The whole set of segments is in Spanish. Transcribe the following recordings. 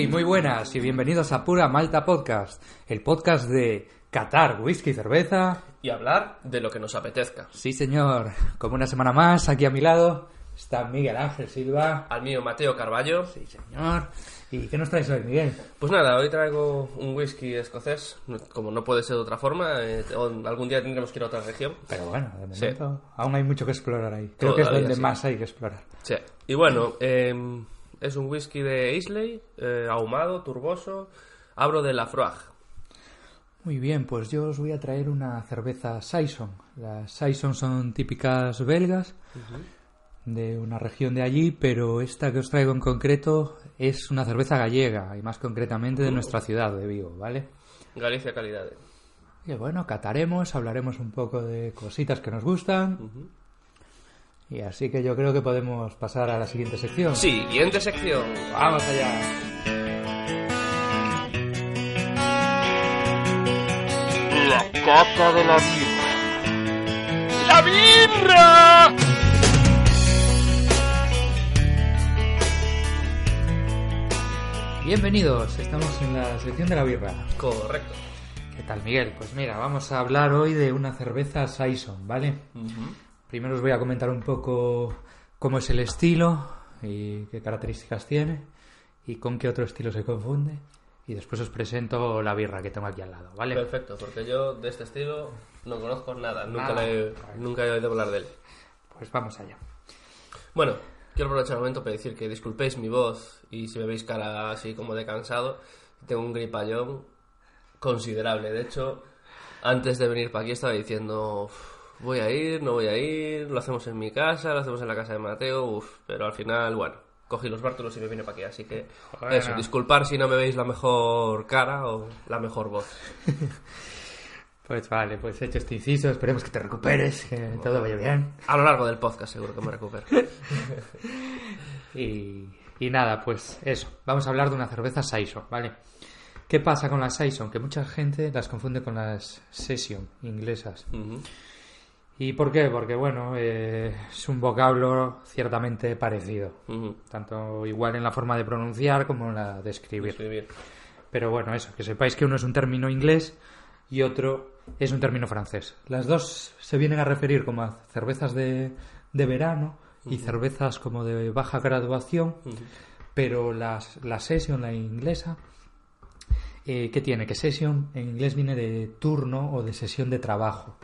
Hey, muy buenas y bienvenidos a Pura Malta Podcast, el podcast de Qatar, whisky y cerveza. y hablar de lo que nos apetezca. Sí, señor, como una semana más, aquí a mi lado está Miguel Ángel Silva. Al mío Mateo Carballo. Sí, señor. ¿Y qué nos traes hoy, Miguel? Pues nada, hoy traigo un whisky escocés, como no puede ser de otra forma. eh, algún día tendremos que ir a otra región. Pero bueno, de Sí. momento aún hay mucho que explorar ahí. Creo que es Todavía donde sí. más hay que explorar. Sí. Y bueno, eh, es un whisky de Islay, eh, ahumado, turboso. Abro de la Froag. Muy bien, pues yo os voy a traer una cerveza Saison. Las Saison son típicas belgas de una región de allí, pero esta que os traigo en concreto es una cerveza gallega y más concretamente de nuestra ciudad de Vigo, ¿vale? Galicia calidad. Y bueno, cataremos, hablaremos un poco de cositas que nos gustan. Y así que yo creo que podemos pasar a la siguiente sección. Siguiente sección. ¡Vamos allá! La cata de la birra. ¡La birra! Bienvenidos, estamos en la sección de la birra. Correcto. ¿Qué tal, Miguel? Pues mira, vamos a hablar hoy de una cerveza Saison, ¿vale? Primero os voy a comentar un poco cómo es el estilo y qué características tiene y con qué otro estilo se confunde. Y después os presento la birra que tengo aquí al lado, ¿vale? Perfecto, porque yo de este estilo no conozco nada. Nunca, Nada. le- nunca he oído hablar de él. Pues vamos allá. Bueno, quiero aprovechar el momento para decir que disculpéis mi voz y si me veis cara así como de cansado, tengo un gripallón considerable. De hecho, antes de venir para aquí estaba diciendo, "Uf, voy a ir, no voy a ir, lo hacemos en mi casa, lo hacemos en la casa de Mateo, uf, pero al final, bueno, cogí los bártulos y me vine para aquí. Así que, Joder. eso, disculpar si no me veis la mejor cara o la mejor voz. Pues vale, pues hecho este inciso, esperemos que te recuperes, que todo vaya bien. A lo largo del podcast seguro que me recupero. Y, y nada, pues eso, vamos a hablar de una cerveza Saison, ¿vale? ¿Qué pasa con las Saison? Que mucha gente las confunde con las Session inglesas. Ujú. ¿Y por qué? Porque, bueno, eh, es un vocablo ciertamente parecido. Tanto igual en la forma de pronunciar como en la de escribir. Escribir. Pero bueno, eso, que sepáis que uno es un término inglés y otro es un término francés. Las dos se vienen a referir como a cervezas de, de verano y cervezas como de baja graduación, pero las, la session, la inglesa, eh, ¿qué tiene? Que session en inglés viene de turno o de sesión de trabajo,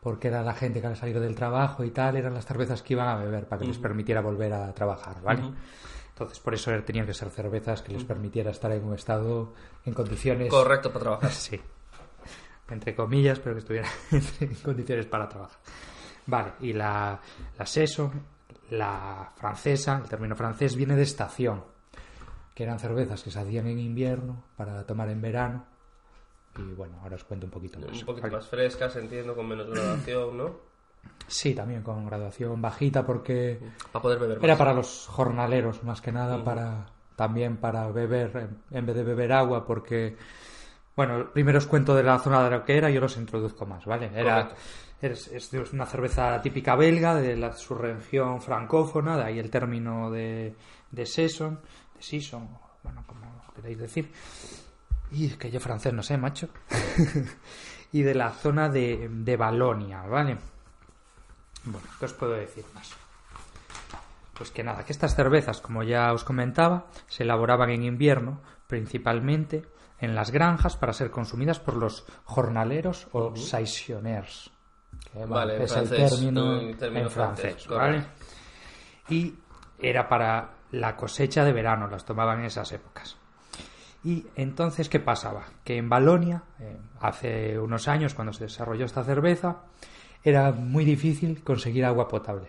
porque era la gente que al salir del trabajo y tal, eran las cervezas que iban a beber para que les permitiera volver a trabajar, ¿vale? Entonces, por eso tenían que ser cervezas que les permitiera estar en un estado, en condiciones... Correcto para trabajar. Sí. Entre comillas, pero que estuviera en condiciones para trabajar. Vale, y la, la Seso, la francesa, el término francés viene de estación, que eran cervezas que se hacían en invierno para tomar en verano. Y bueno, ahora os cuento un poquito más. Un poquito Vale. más frescas, entiendo, con menos graduación, ¿no? Sí, también con graduación bajita porque Para poder beber más. Era para los jornaleros, más que nada, para también para beber, en, vez de beber agua, porque, bueno, primero os cuento de la zona de lo que era y yo los introduzco más, ¿vale? Era, es, es una cerveza típica belga de la, su región francófona, de ahí el término de, de Saison, de Saison, o, bueno, como queréis decir. Y es que yo francés no sé, macho. y de la zona de, de Balonia, ¿vale? Bueno, ¿qué os puedo decir más? Pues que nada, que estas cervezas, como ya os comentaba, se elaboraban en invierno, principalmente en las granjas para ser consumidas por los jornaleros o. Que, bueno, Vale, es el francés, término, el término en francés, francés, ¿vale? Y era para la cosecha de verano, las tomaban en esas épocas. Y entonces, ¿qué pasaba? Que en Balonia, eh, hace unos años, cuando se desarrolló esta cerveza, era muy difícil conseguir agua potable,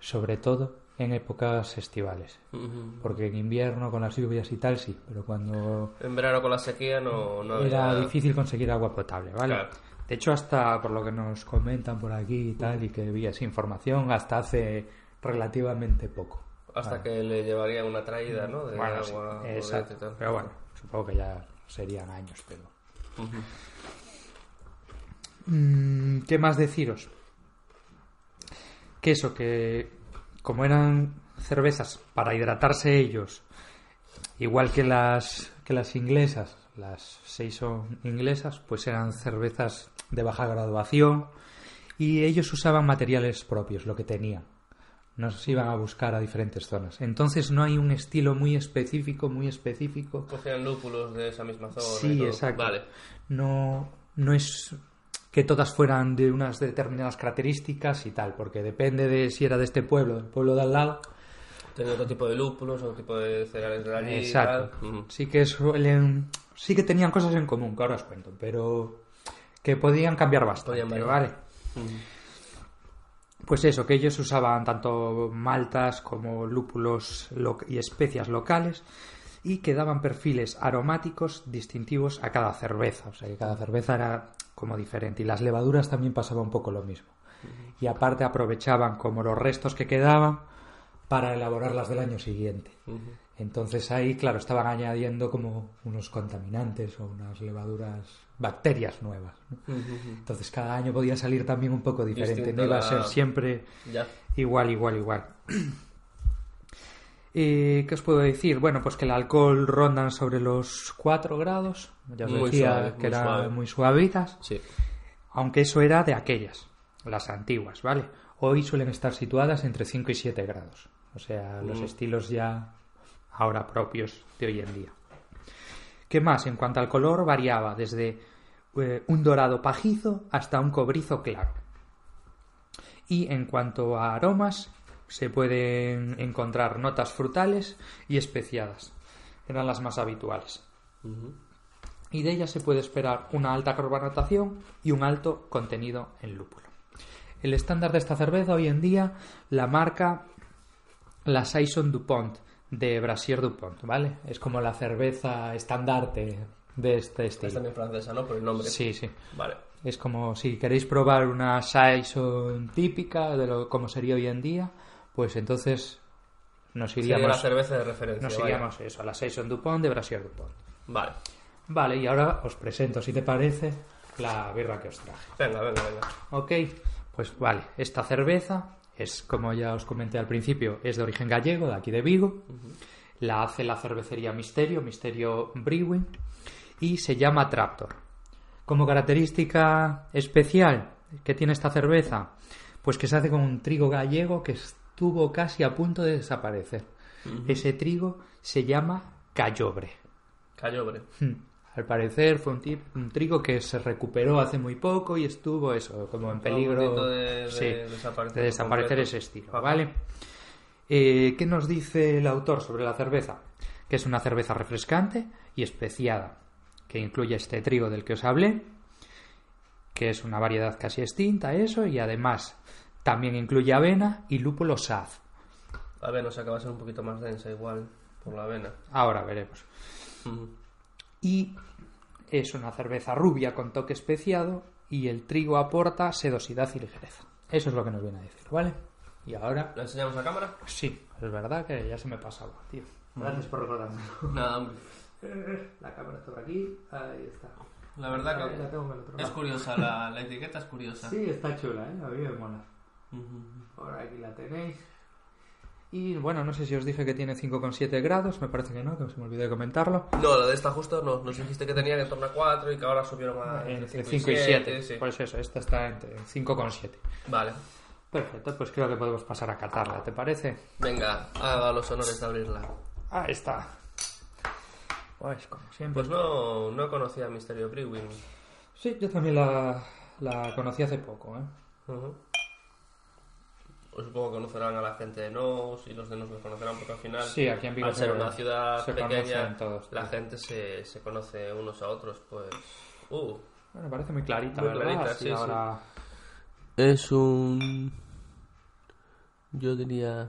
sobre todo en épocas estivales. Ujú. Porque en invierno, con las lluvias y tal, sí, pero cuando En verano con la sequía no, no era había- difícil conseguir agua potable, ¿vale? Claro. De hecho, hasta por lo que nos comentan por aquí y tal, y que vi esa información, hasta hace relativamente poco. Hasta Vale. que le llevarían una traída, ¿no? De Bueno, sí, agua corriente exacto. y tal. Pero bueno, supongo que ya serían años, pero... Mm, ¿Qué más deciros? Que eso, que como eran cervezas para hidratarse ellos, igual que las, que las inglesas, las seis son inglesas, pues eran cervezas de baja graduación y ellos usaban materiales propios, lo que tenían. No se iban a buscar a diferentes zonas. Entonces no hay un estilo muy específico, muy específico Cogían lúpulos de esa misma zona. Sí, exacto. Vale. No, no es que todas fueran de unas determinadas características y tal, porque depende de si era de este pueblo, del pueblo de al lado. Tenía otro tipo de lúpulos, otro tipo de cereales de allí. y Exacto. tal. Sí que suelen, sí que tenían cosas en común, que ahora os cuento, pero que podían cambiar bastante, Podían. ¿vale? Pues eso, que ellos usaban tanto maltas como lúpulos lo- y especias locales y que daban perfiles aromáticos distintivos a cada cerveza. O sea, que cada cerveza era como diferente. Y las levaduras también pasaba un poco lo mismo. Y aparte aprovechaban como los restos que quedaban para elaborarlas del año siguiente. Entonces ahí, claro, estaban añadiendo como unos contaminantes o unas levaduras, bacterias nuevas. Entonces cada año podía salir también un poco diferente. No iba a ser siempre Ya. igual, igual, igual. Eh, ¿Qué os puedo decir? Bueno, pues que el alcohol rondan sobre los 4 grados. Ya os Muy decía suave, que eran suave. muy suavitas. Sí. Aunque eso era de aquellas, las antiguas, ¿vale? Hoy suelen estar situadas entre 5 y 7 grados. O sea, los Mm. estilos ya ahora propios de hoy en día. ¿Qué más? En cuanto al color, variaba desde eh, un dorado pajizo hasta un cobrizo claro. Y en cuanto a aromas, se pueden encontrar notas frutales y especiadas. Eran las más habituales y de ella se puede esperar una alta carbonatación y un alto contenido en lúpulo. El estándar de esta cerveza hoy en día la marca la Saison Dupont de Brasier Dupont, ¿vale? Es como la cerveza estandarte de este Es estilo. también francesa, ¿no? Por el nombre. Sí, sí. Vale. Es como si queréis probar una Saison típica de lo como sería hoy en día, pues entonces nos Sería la iríamos, cerveza de referencia. nos vaya. iríamos eso, a la Saison Dupont de Brasier Dupont. Vale. Vale, y ahora os presento, si te parece, la birra que os traje. Venga, venga, venga. Ok, pues vale, esta cerveza es, como ya os comenté al principio, es de origen gallego, de aquí de Vigo. La hace la cervecería Misterio, Misterio Brewing, y se llama Traptor. Como característica especial que tiene esta cerveza, pues que se hace con un trigo gallego que estuvo casi a punto de desaparecer. Ese trigo se llama callobre. Callobre. Hmm. Al parecer fue un, tip- un trigo que se recuperó hace muy poco y estuvo eso, como en peligro de- de sí, desaparecer de desaparecer ese estilo. ¿vale? Eh, ¿Qué nos dice el autor sobre la cerveza? Que es una cerveza refrescante y especiada, que incluye este trigo del que os hablé, que es una variedad casi extinta, eso, y además también incluye avena y lúpulo saz. La avena, o sea que va a ser un poquito más densa igual por la avena. Ahora veremos. Y es una cerveza rubia con toque especiado y el trigo aporta sedosidad y ligereza. Eso es lo que nos viene a decir, ¿vale? Y ahora, ¿La enseñamos a cámara? sí, es verdad que ya se me pasaba, tío. Gracias por recordarme. Nada, hombre. La cámara está por aquí, ahí está. La verdad que la tengo en el otro es curiosa, la, la etiqueta es curiosa. Sí, está chula, ¿eh? A mí me mola. Ujú. Por aquí la tenéis. Y bueno, no sé si os dije que tiene 5,7 grados, me parece que no, que se me olvidó de comentarlo. No, la de esta justo no, nos dijiste que tenían en torno a 4 y que ahora subieron a Entre 5 5 y 7. sí. Pues eso, esta está entre 5,7. Vale. Perfecto, pues creo que podemos pasar a catarla, ¿te parece? Venga, haga los honores de abrirla. Ahí está. Pues como siempre. Pues no, no conocía a Misterio Brewing. Sí, yo también la, la conocí hace poco, ¿eh? Ujú. Pues supongo que conocerán a la gente de Nos y los de Nos los conocerán porque al final, Sí, aquí en Vigo al ser se- una ciudad se pequeña, todos, la sí. gente se, se conoce unos a otros. Pues. Uh, Bueno, parece muy clarita, Muy ¿verdad? clarita, sí, sí. ahora... Es un. Yo diría.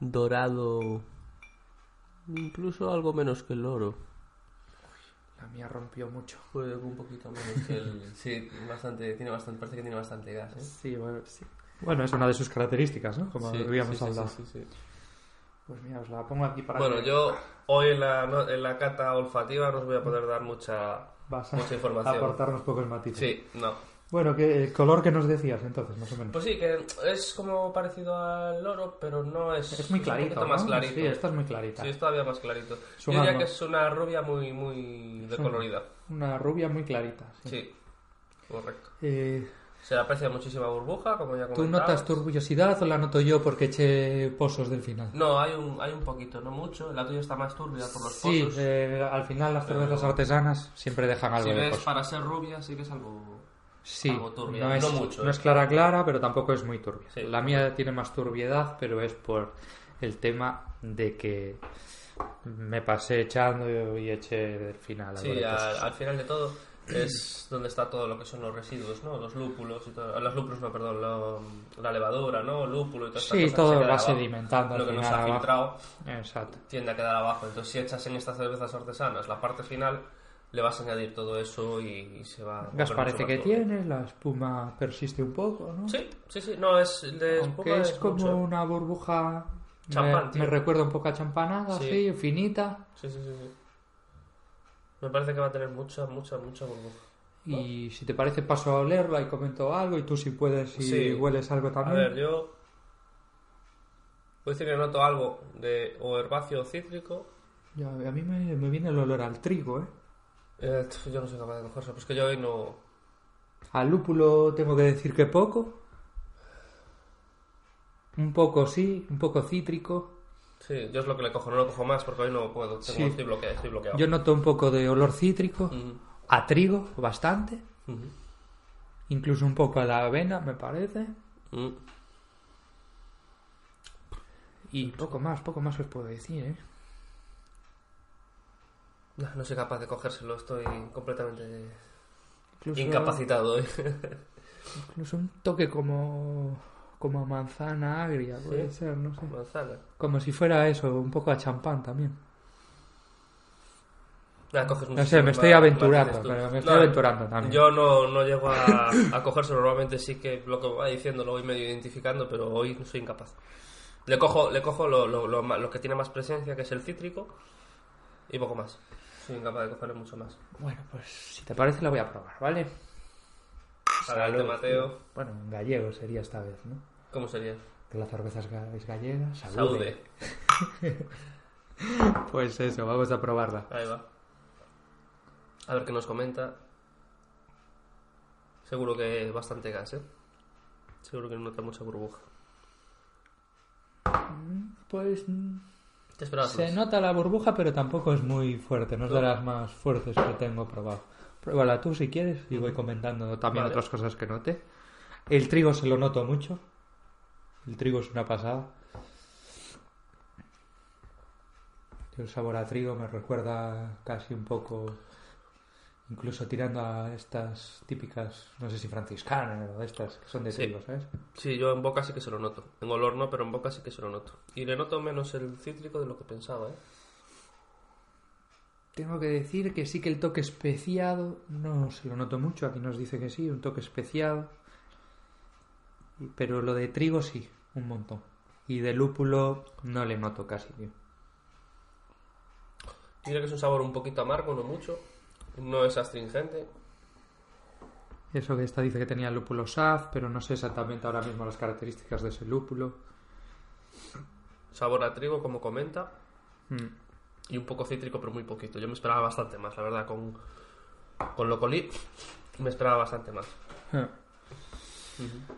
Dorado. Incluso algo menos que el oro. La mía rompió mucho. Un poquito menos que el. Sí, bastante, tiene bastante, parece que tiene bastante gas, ¿eh? Sí, bueno, sí. Bueno, es una de sus características, ¿no? Como Sí, habíamos sí, hablado. sí, sí, sí. Pues mira, os la pongo aquí para Bueno, que yo hoy en la, no- en la cata olfativa no os voy a poder dar mucha, vas a mucha información. aportarnos pocos matices. Sí, no. Bueno, ¿qué el color que nos decías entonces, más o menos? Pues sí, que es como parecido al oro, pero no es. es muy clarito, ¿no? más clarito. Sí, esta es muy clarita. Sí, es todavía más clarito. Es Yo diría no- que es una rubia muy, muy decolorida. Una rubia muy clarita. Sí. Sí, correcto. Eh, Se le aprecia muchísima burbuja, como ya ¿Tú comentabas. notas turbillosidad o la noto yo porque eché pozos del final? No, hay un, hay un poquito, no mucho. La tuya está más turbia por los Sí, pozos. eh, al final las Pero- cervezas artesanas siempre dejan algo si de ves, pozo. para ser rubia, sí que es algo. Sí, algo turbia. no es, No mucho, no eh. es clara clara, pero tampoco es muy turbia. Sí. La mía tiene más turbiedad, pero es por el tema de que me pasé echando y eché del final. Sí, de al, al final de todo es donde está todo lo que son los residuos, ¿no? Los lúpulos y todo. Los lúpulos, no, perdón, lo- la levadura, ¿no? Lúpulo y todo Sí, todo va sedimentando Lo que no se final ha abajo. filtrado Exacto. tiende a quedar abajo. Entonces, si echas en estas cervezas artesanas la parte final, le vas a añadir todo eso y, y se va. a Gas parece que tiene, la espuma persiste un poco, ¿no? Sí, sí, sí. No, es de espuma Aunque es como mucho. una burbuja... Champán, me, tío. me recuerda un poco a champanada, Sí. así, finita. Sí, sí, sí, sí. Me parece que va a tener mucha, mucha, mucha burbuja. Y si te parece paso a olerla y comento algo y tú si puedes si Sí. hueles algo A también. ver, yo. Puedo decir que noto algo de o herbáceo o cítrico. Ya, a mí me, me viene el olor al trigo, ¿eh? Eh, yo no soy capaz de cogerse, pues que yo hoy no. Al lúpulo tengo que decir que poco. Un poco sí, un poco cítrico. Sí, yo es lo que le cojo, no lo cojo más porque hoy no puedo. Tengo, Sí. estoy, bloqueado, estoy bloqueado. Yo noto un poco de olor cítrico, a trigo bastante, incluso un poco a la avena, me parece. ujú. Y poco más, poco más os puedo decir, ¿eh? No, no soy capaz de cogérselo, estoy completamente Incluso, incapacitado hoy. incluso un toque como, como manzana agria, puede Sí. ser, no sé. Manzana. Como si fuera eso, un poco a champán también. Coges No sé, me estoy aventurando, pero me estoy No, aventurando también. Yo no, no llego a, a cogerse, normalmente sí que lo que va diciendo lo voy medio identificando, pero hoy soy incapaz. Le cojo, le cojo lo, lo, lo que tiene más presencia, que es el cítrico, y poco más. Soy incapaz de cogerle mucho más. Bueno, pues si te parece la voy a probar, ¿vale? Adelante, Salud. Mateo. Bueno, en gallego sería esta vez, ¿no? ¿Cómo sería? Que la cerveza es ga- es gallega. Saude. Pues eso, vamos a probarla. Ahí va. A ver qué nos comenta. Seguro que bastante gas, ¿eh? Seguro que no nota mucha burbuja. Pues mm, ¿Te esperabas se más? nota la burbuja, pero tampoco es muy fuerte. No es de las más fuertes que tengo probado. Pruébala tú si quieres y voy comentando también Vale. otras cosas que note. El trigo se lo noto mucho. El trigo es una pasada. El sabor a trigo me recuerda casi un poco, incluso tirando a estas típicas, no sé si franciscanas o de estas que son de Sí. trigo, ¿sabes? Sí, yo en boca sí que se lo noto. En olor no, pero en boca sí que se lo noto. Y le noto menos el cítrico de lo que pensaba, ¿eh? Tengo que decir que sí que el toque especiado, no se lo noto mucho, aquí nos dice que sí, un toque especiado. Pero lo de trigo sí, un montón. Y de lúpulo no le noto casi, tío. Diría que es un sabor un poquito amargo, no mucho. No es astringente. Eso que esta dice que tenía lúpulo SAF, pero no sé exactamente ahora mismo las características de ese lúpulo. Sabor a trigo, como comenta. Mm. Y un poco cítrico, pero muy poquito. Yo me esperaba bastante más, la verdad. Con, con me esperaba bastante más.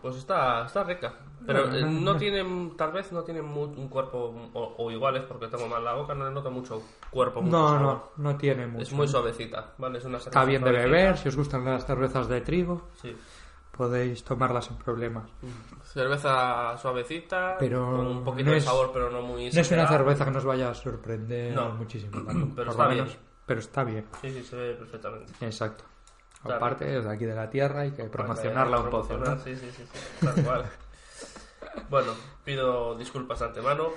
Pues está, está rica. Pero Bueno, eh, no- no no- tienen, tal vez no tienen mu- un cuerpo, o, o iguales porque tengo mal la boca, no le noto mucho cuerpo, mucho No, sabor. no, no tiene mucho. Es muy suavecita, ¿vale? Es una Está cerveza bien de beber, si os gustan las cervezas de trigo. Sí. podéis tomarla sin problemas. Cerveza suavecita, Pero con un poquito no de es- sabor, pero no muy No es una cerveza que nos vaya a sorprender No. muchísimo. Pero está bien. Pero está bien, Sí, sí, se ve perfectamente. exacto. Claro. Aparte, es de aquí de la tierra, hay que promocionarla un poco. ¿no? Sí, sí, sí, sí, tal cual. bueno, pido disculpas de antemano.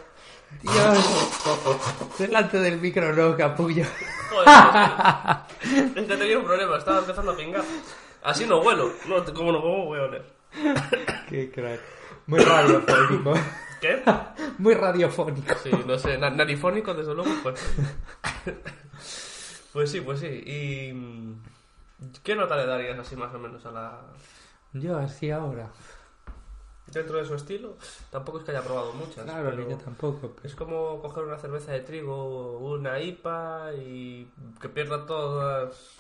Dios, delante del micro no, capullo. Joder, es que tenía un problema, estaba empezando a pingar. Así no huelo, no, como no ¿cómo voy a oler? Qué crack. Muy radiofónico. ¿Qué? Muy radiofónico. Sí, no sé, na- narifónico desde luego, pues. pues sí, pues sí. ¿Y qué nota le darías así más o menos a la... Yo así ahora. Dentro de su estilo, tampoco es que haya probado muchas. Claro, pero ni yo tampoco. pero- Es como coger una cerveza de trigo, una IPA y que pierda todas...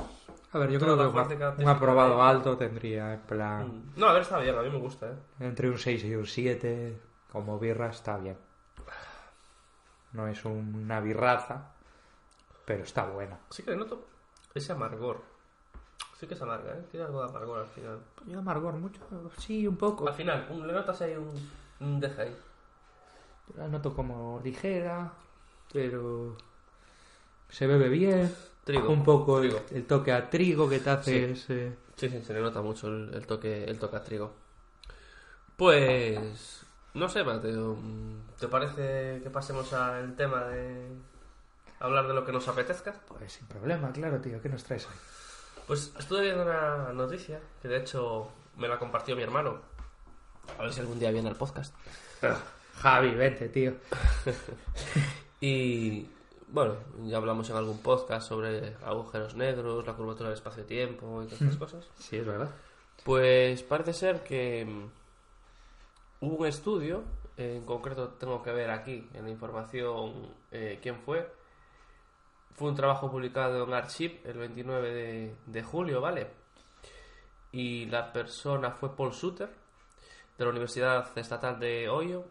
A ver, yo creo que un, aprobado alto tendría, en plan, Mm. No, a ver, está bien, a mí me gusta, ¿eh? entre un 6 y un 7, como birra está bien. No es una birraza, pero está buena. Sí que le noto ese amargor. Sí que es amarga, ¿eh? Tiene algo de amargor al final. Yo amargor mucho, sí, un poco. Al final, un- le notas ahí un, un deja ahí. La noto como ligera, pero se bebe bien. Trigo. Un poco el, Trigo. el toque a trigo que te hace Sí. ese... Sí, sí, se le nota mucho el, el toque el toque a trigo. Pues... No sé, Mateo. ¿Te parece que pasemos al tema de hablar de lo que nos apetezca? Pues sin problema, claro, tío. ¿Qué nos traes hoy? Pues estuve viendo una noticia que de hecho me la compartió mi hermano. A ver si algún día viene al podcast. Javi, vente, tío. Y bueno, ya hablamos en algún podcast sobre agujeros negros, la curvatura del espacio-tiempo y todas cosas. Sí, es verdad. Pues parece ser que mm, hubo un estudio, en concreto tengo que ver aquí en la información eh, quién fue. Fue un trabajo publicado en Archive el 29 de, de julio, ¿vale? Y la persona fue Paul Suter, de la Universidad Estatal de Ohio.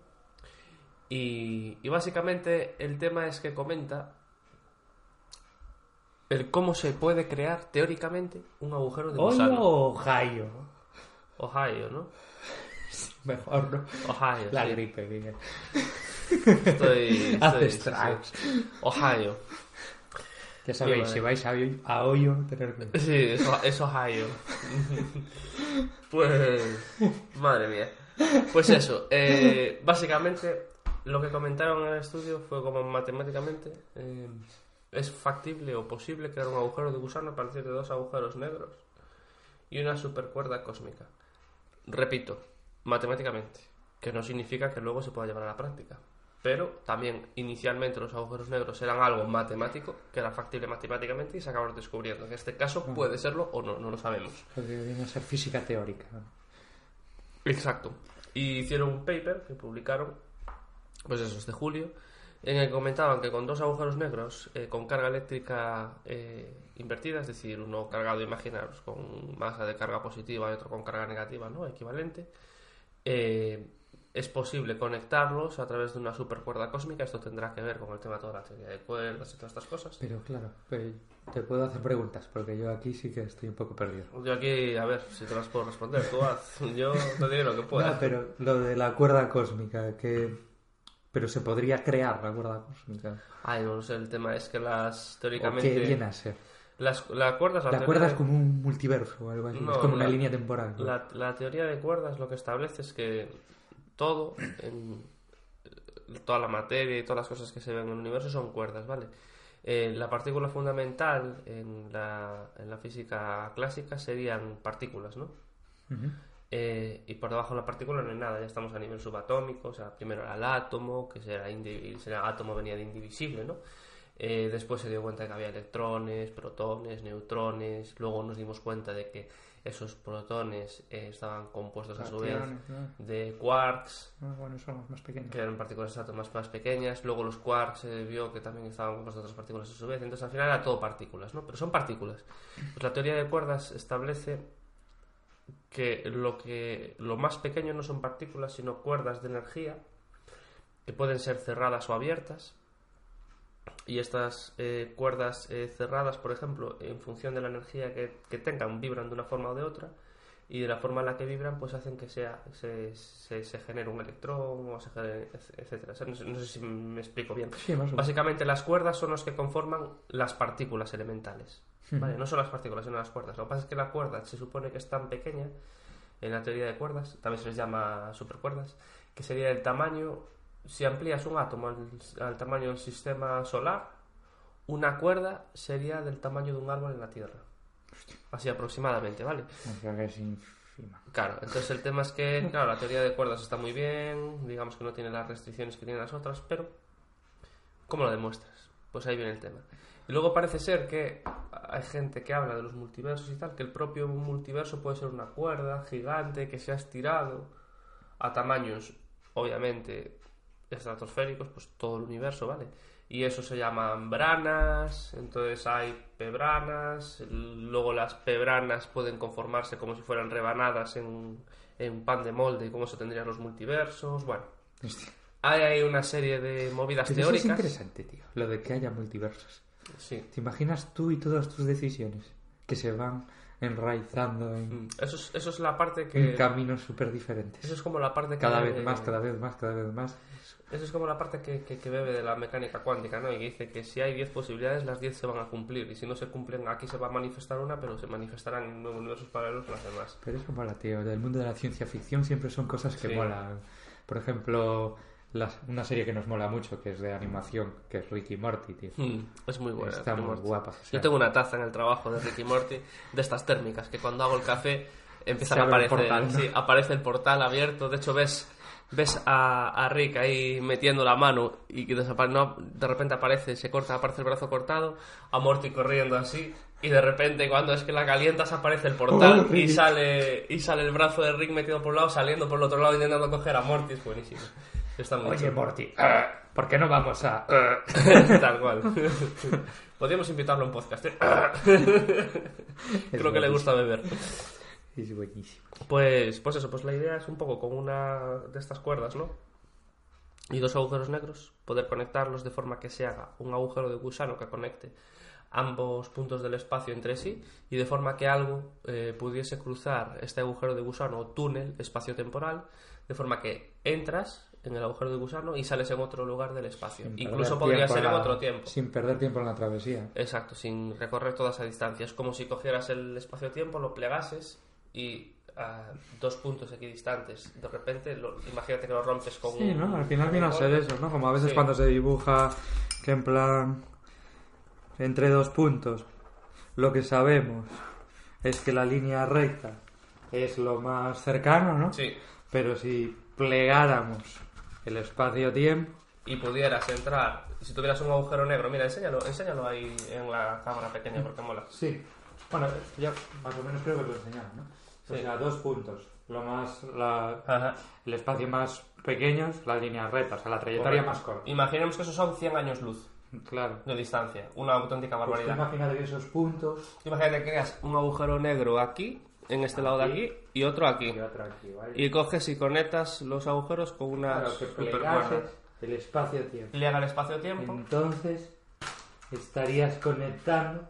Y, y básicamente el tema es que comenta el cómo se puede crear teóricamente un agujero de ¿Hoyo gusano. Ohio? Ohio, ¿no? Mejor, ¿no? Ohio. La sí. gripe, Miguel. Estoy, estoy- sí, estragos. sí. Ohio. Ya sabéis, vale. si vais a, a Hoyo, tener cuidado. Sí, es, O- es Ohio. pues. Madre mía. Pues eso. eh, básicamente, lo que comentaron en el estudio fue como matemáticamente eh, es factible o posible crear un agujero de gusano a partir de dos agujeros negros y una supercuerda cósmica. Repito, matemáticamente, que no significa que luego se pueda llevar a la práctica. Pero también inicialmente los agujeros negros eran algo matemático, que era factible matemáticamente y se acabaron descubriendo. En este caso puede serlo o no, no lo sabemos. Porque viene a ser física teórica. Exacto. Y hicieron un paper que publicaron, pues eso, es de julio, en el que comentaban que con dos agujeros negros eh, con carga eléctrica eh, invertida, es decir, uno cargado, imaginaros, con masa de carga positiva y otro con carga negativa, ¿no? Equivalente, eh, es posible conectarlos a través de una supercuerda cósmica. Esto tendrá que ver con el tema de toda la teoría de cuerdas y todas estas cosas. Pero claro, pero te puedo hacer preguntas, porque yo aquí sí que estoy un poco perdido. Yo aquí, a ver si te las puedo responder. Tú haz, yo te diré lo que pueda. No, pero lo de la cuerda cósmica, que... Pero se podría crear la cuerda cósmica. Ay, no sé, el tema es que las ¿O teóricamente. qué viene a ser? Las, la cuerdas, la, La teoría cuerda es de- como un multiverso o algo así. No, es como una la- línea temporal. ¿no? la, la teoría de cuerdas lo que establece es que todo, en, toda la materia y todas las cosas que se ven en el universo son cuerdas, ¿vale? Eh, la partícula fundamental en la, en la física clásica serían partículas, ¿no? Eh, y por debajo de la partícula no hay nada, ya estamos a nivel subatómico, o sea, primero era el átomo, que será, será átomo venía de indivisible, ¿no? Eh, después se dio cuenta de que había electrones, protones, neutrones, luego nos dimos cuenta de que esos protones eh, estaban compuestos a su vez de quarks, Ah, bueno, son más pequeños. que eran partículas átomos más pequeñas, luego los quarks se vio que también estaban compuestos de otras partículas a su vez, entonces al final era todo partículas, ¿no? Pero son partículas. Pues la teoría de cuerdas establece que lo que lo más pequeño no son partículas, sino cuerdas de energía que pueden ser cerradas o abiertas. Y estas eh, cuerdas eh, cerradas, por ejemplo, en función de la energía que, que tengan, vibran de una forma o de otra. y de la forma en la que vibran pues hacen que sea se, se, se genere un electrón o se genere, etcétera O sea, no, sé, no sé si me explico bien Sí, más básicamente las cuerdas son los que conforman las partículas elementales ¿vale? no son las partículas sino las cuerdas lo que pasa es que la cuerda se supone que es tan pequeña en la teoría de cuerdas también se les llama supercuerdas que sería el tamaño si amplías un átomo al, al tamaño del sistema solar una cuerda sería del tamaño de un árbol en la Tierra así aproximadamente vale O sea que es ínfima. Claro, entonces el tema es que, claro, la teoría de cuerdas está muy bien, digamos que no tiene las restricciones que tienen las otras, pero ¿cómo lo demuestras? Pues ahí viene el tema. Y luego parece ser que hay gente que habla de los multiversos y tal, que el propio multiverso puede ser una cuerda gigante que se ha estirado a tamaños, obviamente, estratosféricos, pues todo el universo, ¿vale? Y eso se llaman branas, entonces hay pebranas, luego las pebranas pueden conformarse como si fueran rebanadas en, en un pan de molde como eso tendrían los multiversos, bueno. Hostia. Hay ahí una serie de movidas Pero eso es teóricas. interesante, tío. Lo de que haya multiversos. Sí. ¿Te imaginas tú y todas tus decisiones que se van enraizando en, Mm, Eso es, eso es la parte en que... caminos súper diferentes? Eso es como la parte que... Cada bebe- vez más, cada vez más, cada vez más. Eso es como la parte que, que, que bebe de la mecánica cuántica, ¿no? Y que dice que si hay 10 posibilidades, las 10 se van a cumplir. Y si no se cumplen, aquí se va a manifestar una, pero se manifestarán en nuevos universos paralelos las demás. Pero eso mola, tío. Del mundo de la ciencia ficción siempre son cosas que Sí. molan. Por ejemplo, una serie que nos mola mucho, que es de animación, que es Ricky Morty, tío. Mm, es muy buena. Está muy Morty. guapa. o sea, Yo tengo una taza en el trabajo de Ricky Morty, de estas térmicas, que cuando hago el café empiezan a abre el aparecer. portal, ¿no? sí, aparece el portal abierto. De hecho, ves ves a, a Rick ahí metiendo la mano y que no, de repente aparece, se corta, aparece el brazo cortado, a Morty corriendo así. Y de repente, cuando es que la calientas, aparece el portal Oh, y sale y sale el brazo de Rick metido por un lado, saliendo por el otro lado, intentando coger a Morty. Es buenísimo. Está muy Oye, chulo. Morty, ah, ¿por qué no vamos a...? ah? Tal cual. Podríamos invitarlo a un podcast. ¿eh? Creo que le gusta beber. Es buenísimo. Pues, pues eso, pues la idea es un poco con una de estas cuerdas, ¿no? Y dos agujeros negros, poder conectarlos de forma que se haga un agujero de gusano que conecte ambos puntos del espacio entre sí y de forma que algo eh, pudiese cruzar este agujero de gusano o túnel espacio-temporal de forma que entras en el agujero de gusano y sales en otro lugar del espacio. Sin Incluso podría ser en la- otro tiempo. Sin perder tiempo en la travesía. Exacto, sin recorrer toda esa distancia. Es como si cogieras el espacio-tiempo, lo plegases y a dos puntos equidistantes, de repente, lo- imagínate que lo rompes con Sí, ¿no? Al final viene a ser eso, ¿no? Como a veces Sí. cuando se dibuja que en plan entre dos puntos lo que sabemos es que la línea recta es lo más cercano, ¿no? Sí, Pero si plegáramos el espacio-tiempo, y pudieras entrar, si tuvieras un agujero negro, mira, enséñalo, enséñalo ahí en la cámara pequeña porque mola. sí. Bueno, ya más o menos creo que lo enseñaron, ¿no? O Sí. sea, dos puntos. Lo más, la- Ajá. el espacio más pequeño es la línea recta, o sea, la trayectoria más corta. Imaginemos que esos son 100 años luz Claro. de distancia, una auténtica Pues barbaridad. imagínate que esos puntos Imagínate que creas un agujero negro aquí, en este lado de Aquí. y otro aquí. y otro aquí, ¿vale? Y coges y conectas los agujeros con una Claro, el espacio-tiempo. Pliega el espacio-tiempo. Entonces estarías conectando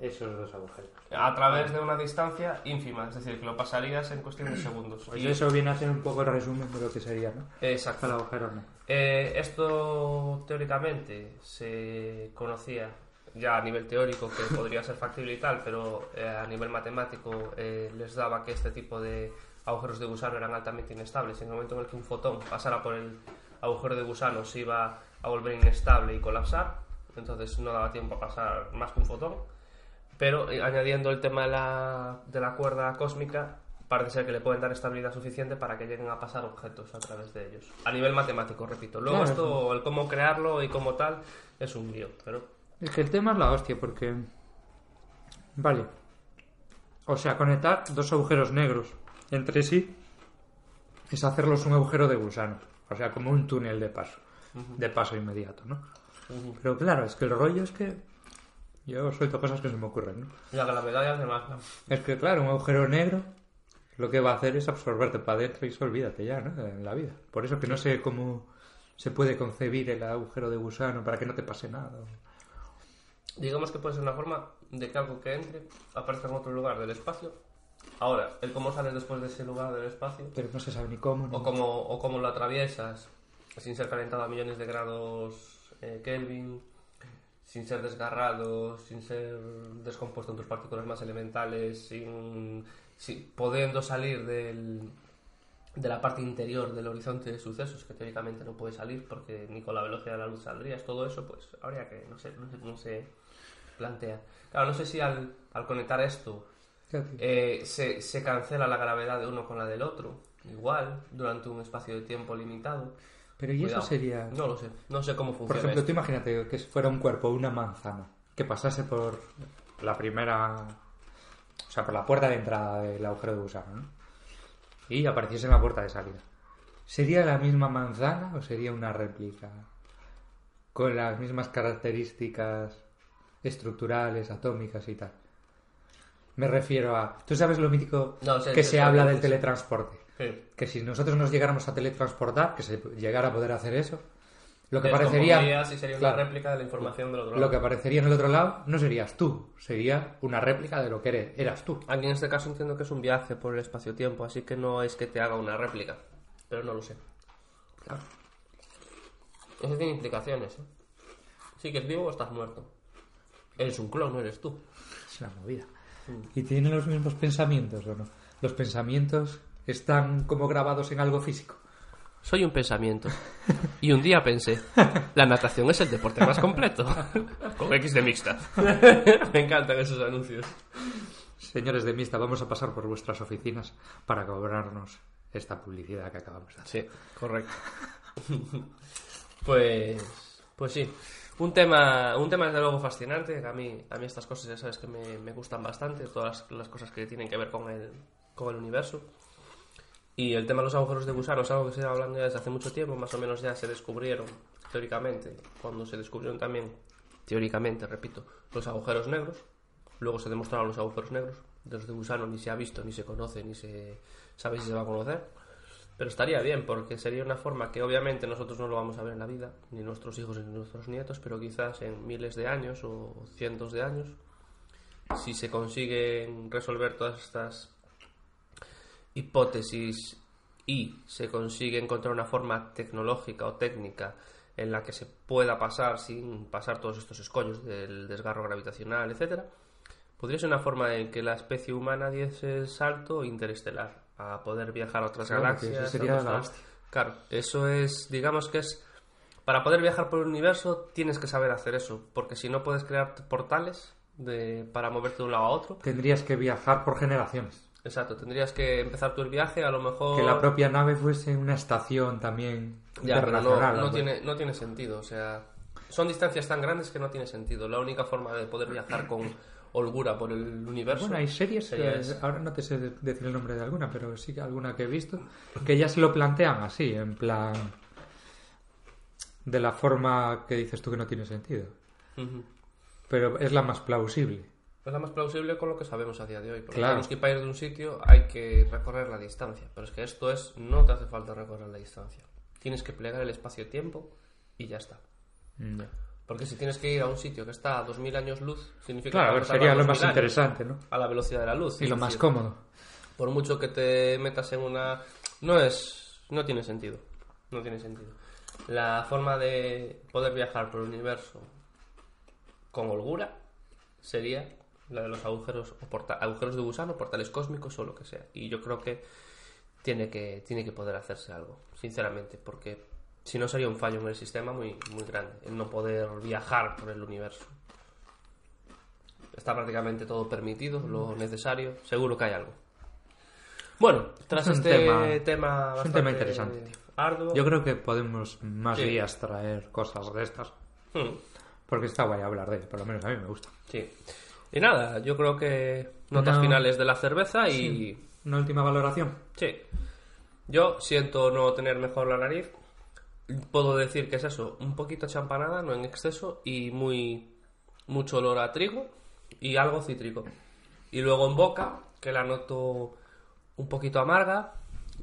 esos dos agujeros. a través de una distancia ínfima, es decir, que lo pasarías en cuestión de segundos. Pues Y- eso viene a ser un poco el resumen de lo que sería, ¿no? Exacto. El agujero no. Eh, esto teóricamente se conocía ya a nivel teórico que podría ser factible y tal, pero eh, a nivel matemático eh, les daba que este tipo de agujeros de gusano eran altamente inestables. En el momento en el que un fotón pasara por el agujero de gusano se iba a volver inestable y colapsar, entonces no daba tiempo a pasar más que un fotón. Pero eh, añadiendo el tema de la, de la cuerda cósmica, parece ser que le pueden dar estabilidad suficiente para que lleguen a pasar objetos a través de ellos. A nivel matemático, repito. Luego Claro. esto, el cómo crearlo y cómo tal, es un lío. Pero Es que el tema es la hostia, porque. Vale. O sea, conectar dos agujeros negros entre sí es hacerlos un agujero de gusano. O sea, como un túnel de paso. De paso inmediato, ¿no? Pero claro, es que el rollo es que. Yo suelto cosas que se me ocurren, ¿no? la gravedad y además no. Es que, claro, un agujero negro lo que va a hacer es absorberte para adentro y eso olvídate ya, ¿no? En la vida. Por eso que no sé cómo se puede concebir el agujero de gusano para que no te pase nada. Digamos que puede ser una forma de que algo que entre aparezca en otro lugar del espacio Ahora, el cómo sales después de ese lugar del espacio, Pero no se sabe ni cómo. o cómo, o cómo lo atraviesas sin ser calentado a millones de grados eh, Kelvin, sin ser desgarrado, sin ser descompuesto en tus partículas más elementales, sin, sin- pudiendo salir del, de la parte interior del horizonte de sucesos que teóricamente no puede salir porque ni con la velocidad de la luz saldrías, todo eso pues habría que, no sé, no sé cómo se plantea. Claro, no sé si al, al conectar esto eh, se, se cancela la gravedad de uno con la del otro, igual, durante un espacio de tiempo limitado. Pero y eso Cuidado. sería... No lo sé, no sé cómo funciona. Por ejemplo, esto. tú imagínate que fuera un cuerpo, una manzana, que pasase por la primera... O sea, por la puerta de entrada del agujero de gusano, ¿no? Y apareciese en la puerta de salida. ¿Sería la misma manzana o sería una réplica? Con las mismas características estructurales, atómicas y tal. Me refiero a... ¿Tú sabes lo mítico No, que se lo que habla del teletransporte? Sí. Que si nosotros nos llegáramos a teletransportar, que se llegara a poder hacer eso, lo que parecería... y sería Claro. una réplica de la información del otro Lo lado. que aparecería en el otro lado no serías tú, sería una réplica de lo que eres, eras tú. Aquí en este caso entiendo que es un viaje por el espacio-tiempo, así que no es que te haga una réplica, pero no lo sé. Claro. Eso tiene implicaciones, ¿eh? ¿Sigues vivo o estás muerto? Eres un clon, no eres tú. Es una movida. ¿Y tienen los mismos pensamientos o no? Los pensamientos están como grabados en algo físico. Soy un pensamiento. Y un día pensé, la natación es el deporte más completo. Con X de mixta. Me encantan esos anuncios. Señores de Mista, vamos a pasar por vuestras oficinas para cobrarnos esta publicidad que acabamos de hacer. Sí, correcto. Pues, pues sí. Un tema, un tema desde luego fascinante. A mí, a mí estas cosas ya sabes que me, me gustan bastante. Todas las, cosas que tienen que ver con el, con el universo. Y el tema de los agujeros de gusano es algo que se lleva hablando ya desde hace mucho tiempo. Más o menos ya se descubrieron, teóricamente, cuando se descubrieron también, teóricamente, repito, los agujeros negros. Luego se demostraron los agujeros negros. De los de gusano ni se ha visto, ni se conoce, ni se sabe si se va a conocer. Pero estaría bien, porque sería una forma que obviamente nosotros no lo vamos a ver en la vida, ni nuestros hijos ni nuestros nietos, pero quizás en miles de años o cientos de años, si se consiguen resolver todas estas hipótesis y se consigue encontrar una forma tecnológica o técnica en la que se pueda pasar sin pasar todos estos escollos del desgarro gravitacional, etcétera, podría ser una forma en que la especie humana diese el salto interestelar a poder viajar a otras Claro, galaxias. eso sería la hostia. Claro, eso es, digamos que es para poder viajar por el universo tienes que saber hacer eso, porque si no puedes crear portales de, para moverte de un lado a otro. Tendrías que viajar por generaciones. Exacto, tendrías que empezar el viaje, a lo mejor... Que la propia nave fuese una estación también Ya, pero no, internacional. no ¿no? tiene, no tiene sentido, o sea, son distancias tan grandes que no tiene sentido. La única forma de poder viajar con holgura por el universo... Bueno, hay series, eh, esa. ahora no te sé de- decir el nombre de alguna, pero sí que alguna que he visto, que ya se lo plantean así, en plan... De la forma que dices tú que no tiene sentido. Pero es la más plausible. Es la más plausible con lo que sabemos a día de hoy. Porque Claro. sabemos que para ir de un sitio hay que recorrer la distancia. Pero es que esto es, no te hace falta recorrer la distancia. Tienes que plegar el espacio-tiempo y ya está. Mm, Porque si tienes que ir a un sitio que está a 2000 años luz, significa Claro, que tardar sería lo 2000 más interesante, ¿no? A la velocidad de la luz. Y lo más decir, cómodo. Por mucho que te metas en una... No es... No tiene sentido. No tiene sentido. La forma de poder viajar por el universo con holgura sería la de los agujeros o porta- agujeros de gusano, portales cósmicos o lo que sea. Y yo creo que tiene que tiene que poder hacerse algo, sinceramente, porque si no sería un fallo en el sistema muy muy grande el no poder viajar por el universo. Está prácticamente todo permitido, lo necesario, seguro que hay algo. Bueno, tras Es este tema- tema, es un tema bastante interesante, tío. arduo, Yo creo que podemos más Sí. días traer cosas de estas. Hmm. Porque está guay hablar de ello, por lo menos a mí me gusta. Sí. Y nada, yo creo que notas No. finales de la cerveza y Una última valoración. sí. Yo siento no tener mejor la nariz. Puedo decir que es eso, un poquito champanada, no en exceso, y muy mucho olor a trigo y algo cítrico. Y luego en boca, que la noto un poquito amarga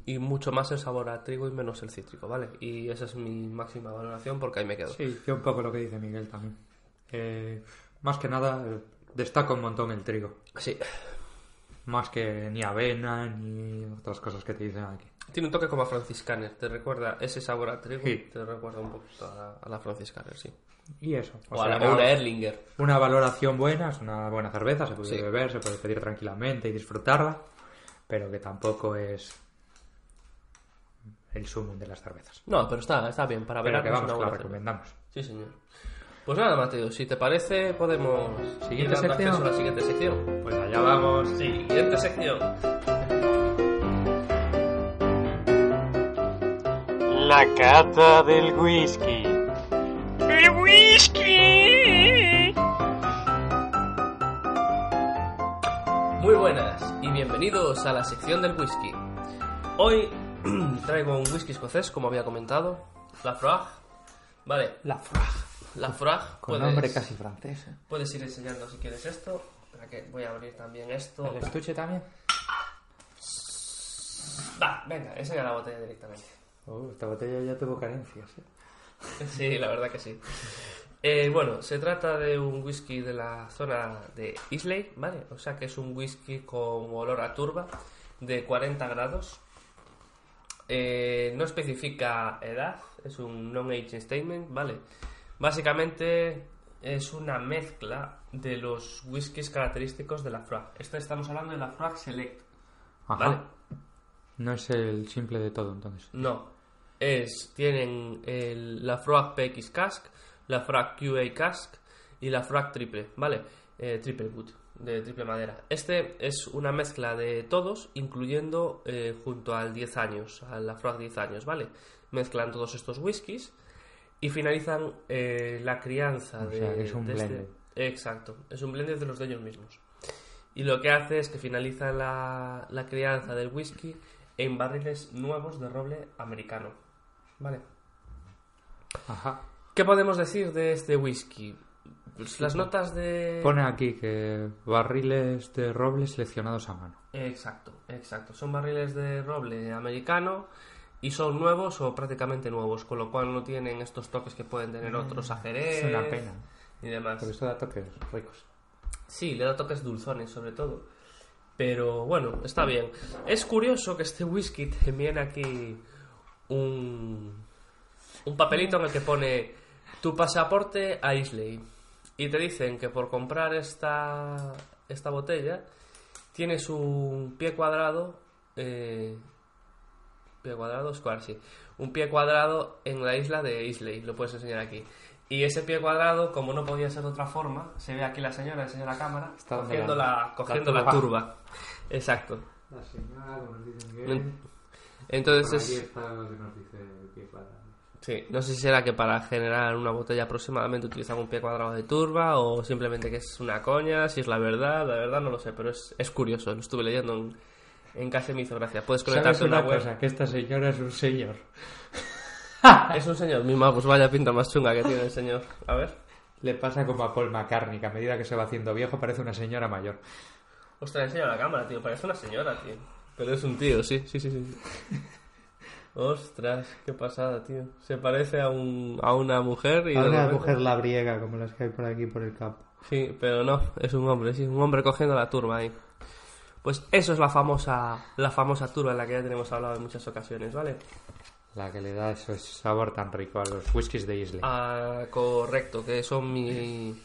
y mucho más el sabor a trigo y menos el cítrico, ¿vale? Y esa es mi máxima valoración porque ahí me quedo. Sí, yo un poco lo que dice Miguel también. Eh, más que nada, eh, destaca un montón el trigo. Sí. Más que ni avena ni otras cosas que te dicen aquí. Tiene un toque como a franciscaner, te recuerda ese sabor a trigo, Sí. te recuerda un poquito a la, a la franciscaner, sí. Y eso. O, o a la, una Erlinger. una valoración buena, es una buena cerveza, se puede Sí. beber, se puede pedir tranquilamente y disfrutarla, pero que tampoco es el sumum de las cervezas. No, pero está, está bien, para verano que vamos, una la cerveza. recomendamos. Sí, señor. Pues nada, Mateo, si te parece, podemos Siguiente ir sección. a la siguiente sección. Pues allá vamos. Siguiente sección. La cata del whisky. ¡El whisky! Muy buenas y bienvenidos a la sección del whisky. Hoy traigo un whisky escocés, como había comentado, la Frog. Vale, La frag. la Frog. Con puedes- nombre casi francés. ¿eh? Puedes ir enseñando si quieres esto. Que voy a abrir también esto. ¿El estuche también? Va, venga, enseña la botella directamente. Oh, esta botella ya tuvo carencias. ¿eh? Sí, la verdad que sí. Eh, bueno, se trata de un whisky de la zona de Islay, ¿vale? O sea que es un whisky con olor a turba de 40 grados. Eh, no especifica edad, es un non-aging statement, ¿vale? Básicamente es una mezcla de los whiskies característicos de la Frag. Esto estamos hablando de la Frag Select, Ajá. ¿vale? No es el simple de todo, entonces. No. Es, tienen el- la Frag PX Cask, la Frag QA Cask y la Frag Triple, ¿vale? Eh, triple Wood, de triple madera. Este es una mezcla de todos, incluyendo eh, junto al 10 años, a la Frag 10 años, ¿vale? Mezclan todos estos whiskies y finalizan eh, la crianza O de, sea, es un de este-. Exacto, es un blended de los de ellos mismos. Y lo que hace es que finaliza la, la crianza del whisky en barriles nuevos de roble americano. ¿Vale? Ajá. ¿Qué podemos decir de este whisky? Pues las notas de... Pone aquí que barriles de roble seleccionados a mano. Exacto, exacto. Son barriles de roble americano y son nuevos o prácticamente nuevos, con lo cual no tienen estos toques que pueden tener otros a Jerez Mm, Es una pena. y demás. Porque esto da toques ricos. Sí, le da toques dulzones sobre todo. Pero bueno, está bien. Es curioso que este whisky te viene aquí un, un papelito en el que pone tu pasaporte a Islay. Y te dicen que por comprar esta, esta botella tienes un pie cuadrado. Eh, pie cuadrado, square, sí. Un pie cuadrado en la isla de Islay. Lo puedes enseñar aquí. Y ese pie cuadrado, como no podía ser de otra forma, se ve aquí la señora, enseña la cámara, Está cogiendo, la- la, cogiendo la la, turba. turba. Exacto. La señora, Entonces es... está lo que nos dice el pie cuadrado. Sí, no sé si será que para generar una botella aproximadamente utilizan un pie cuadrado de turba o simplemente que es una coña, si es la verdad, la verdad no lo sé, pero es, es curioso, lo estuve leyendo en, en casa y me hizo gracia. Puedes ¿Sabes conectarte a una una web. cosa? Que esta señora es un señor. Es un señor, misma, pues vaya pinta más chunga que tiene el señor. A ver. Le pasa como a Paul McCartney, que a medida que se va haciendo viejo parece una señora mayor. Ostras, enseña la cámara, tío, parece una señora, tío. Pero es un tío, sí, sí, sí, sí. Ostras, qué pasada, tío. Se parece a, un, a una mujer y... A una mujer labriega, como las que hay por aquí por el campo. Sí, pero no, es un hombre, sí, un hombre cogiendo la turba ahí. Pues eso es la famosa, la famosa turba en la que ya tenemos hablado en muchas ocasiones, ¿vale? La que le da ese sabor tan rico a los whiskies de Islay. Ah, correcto, que son mi-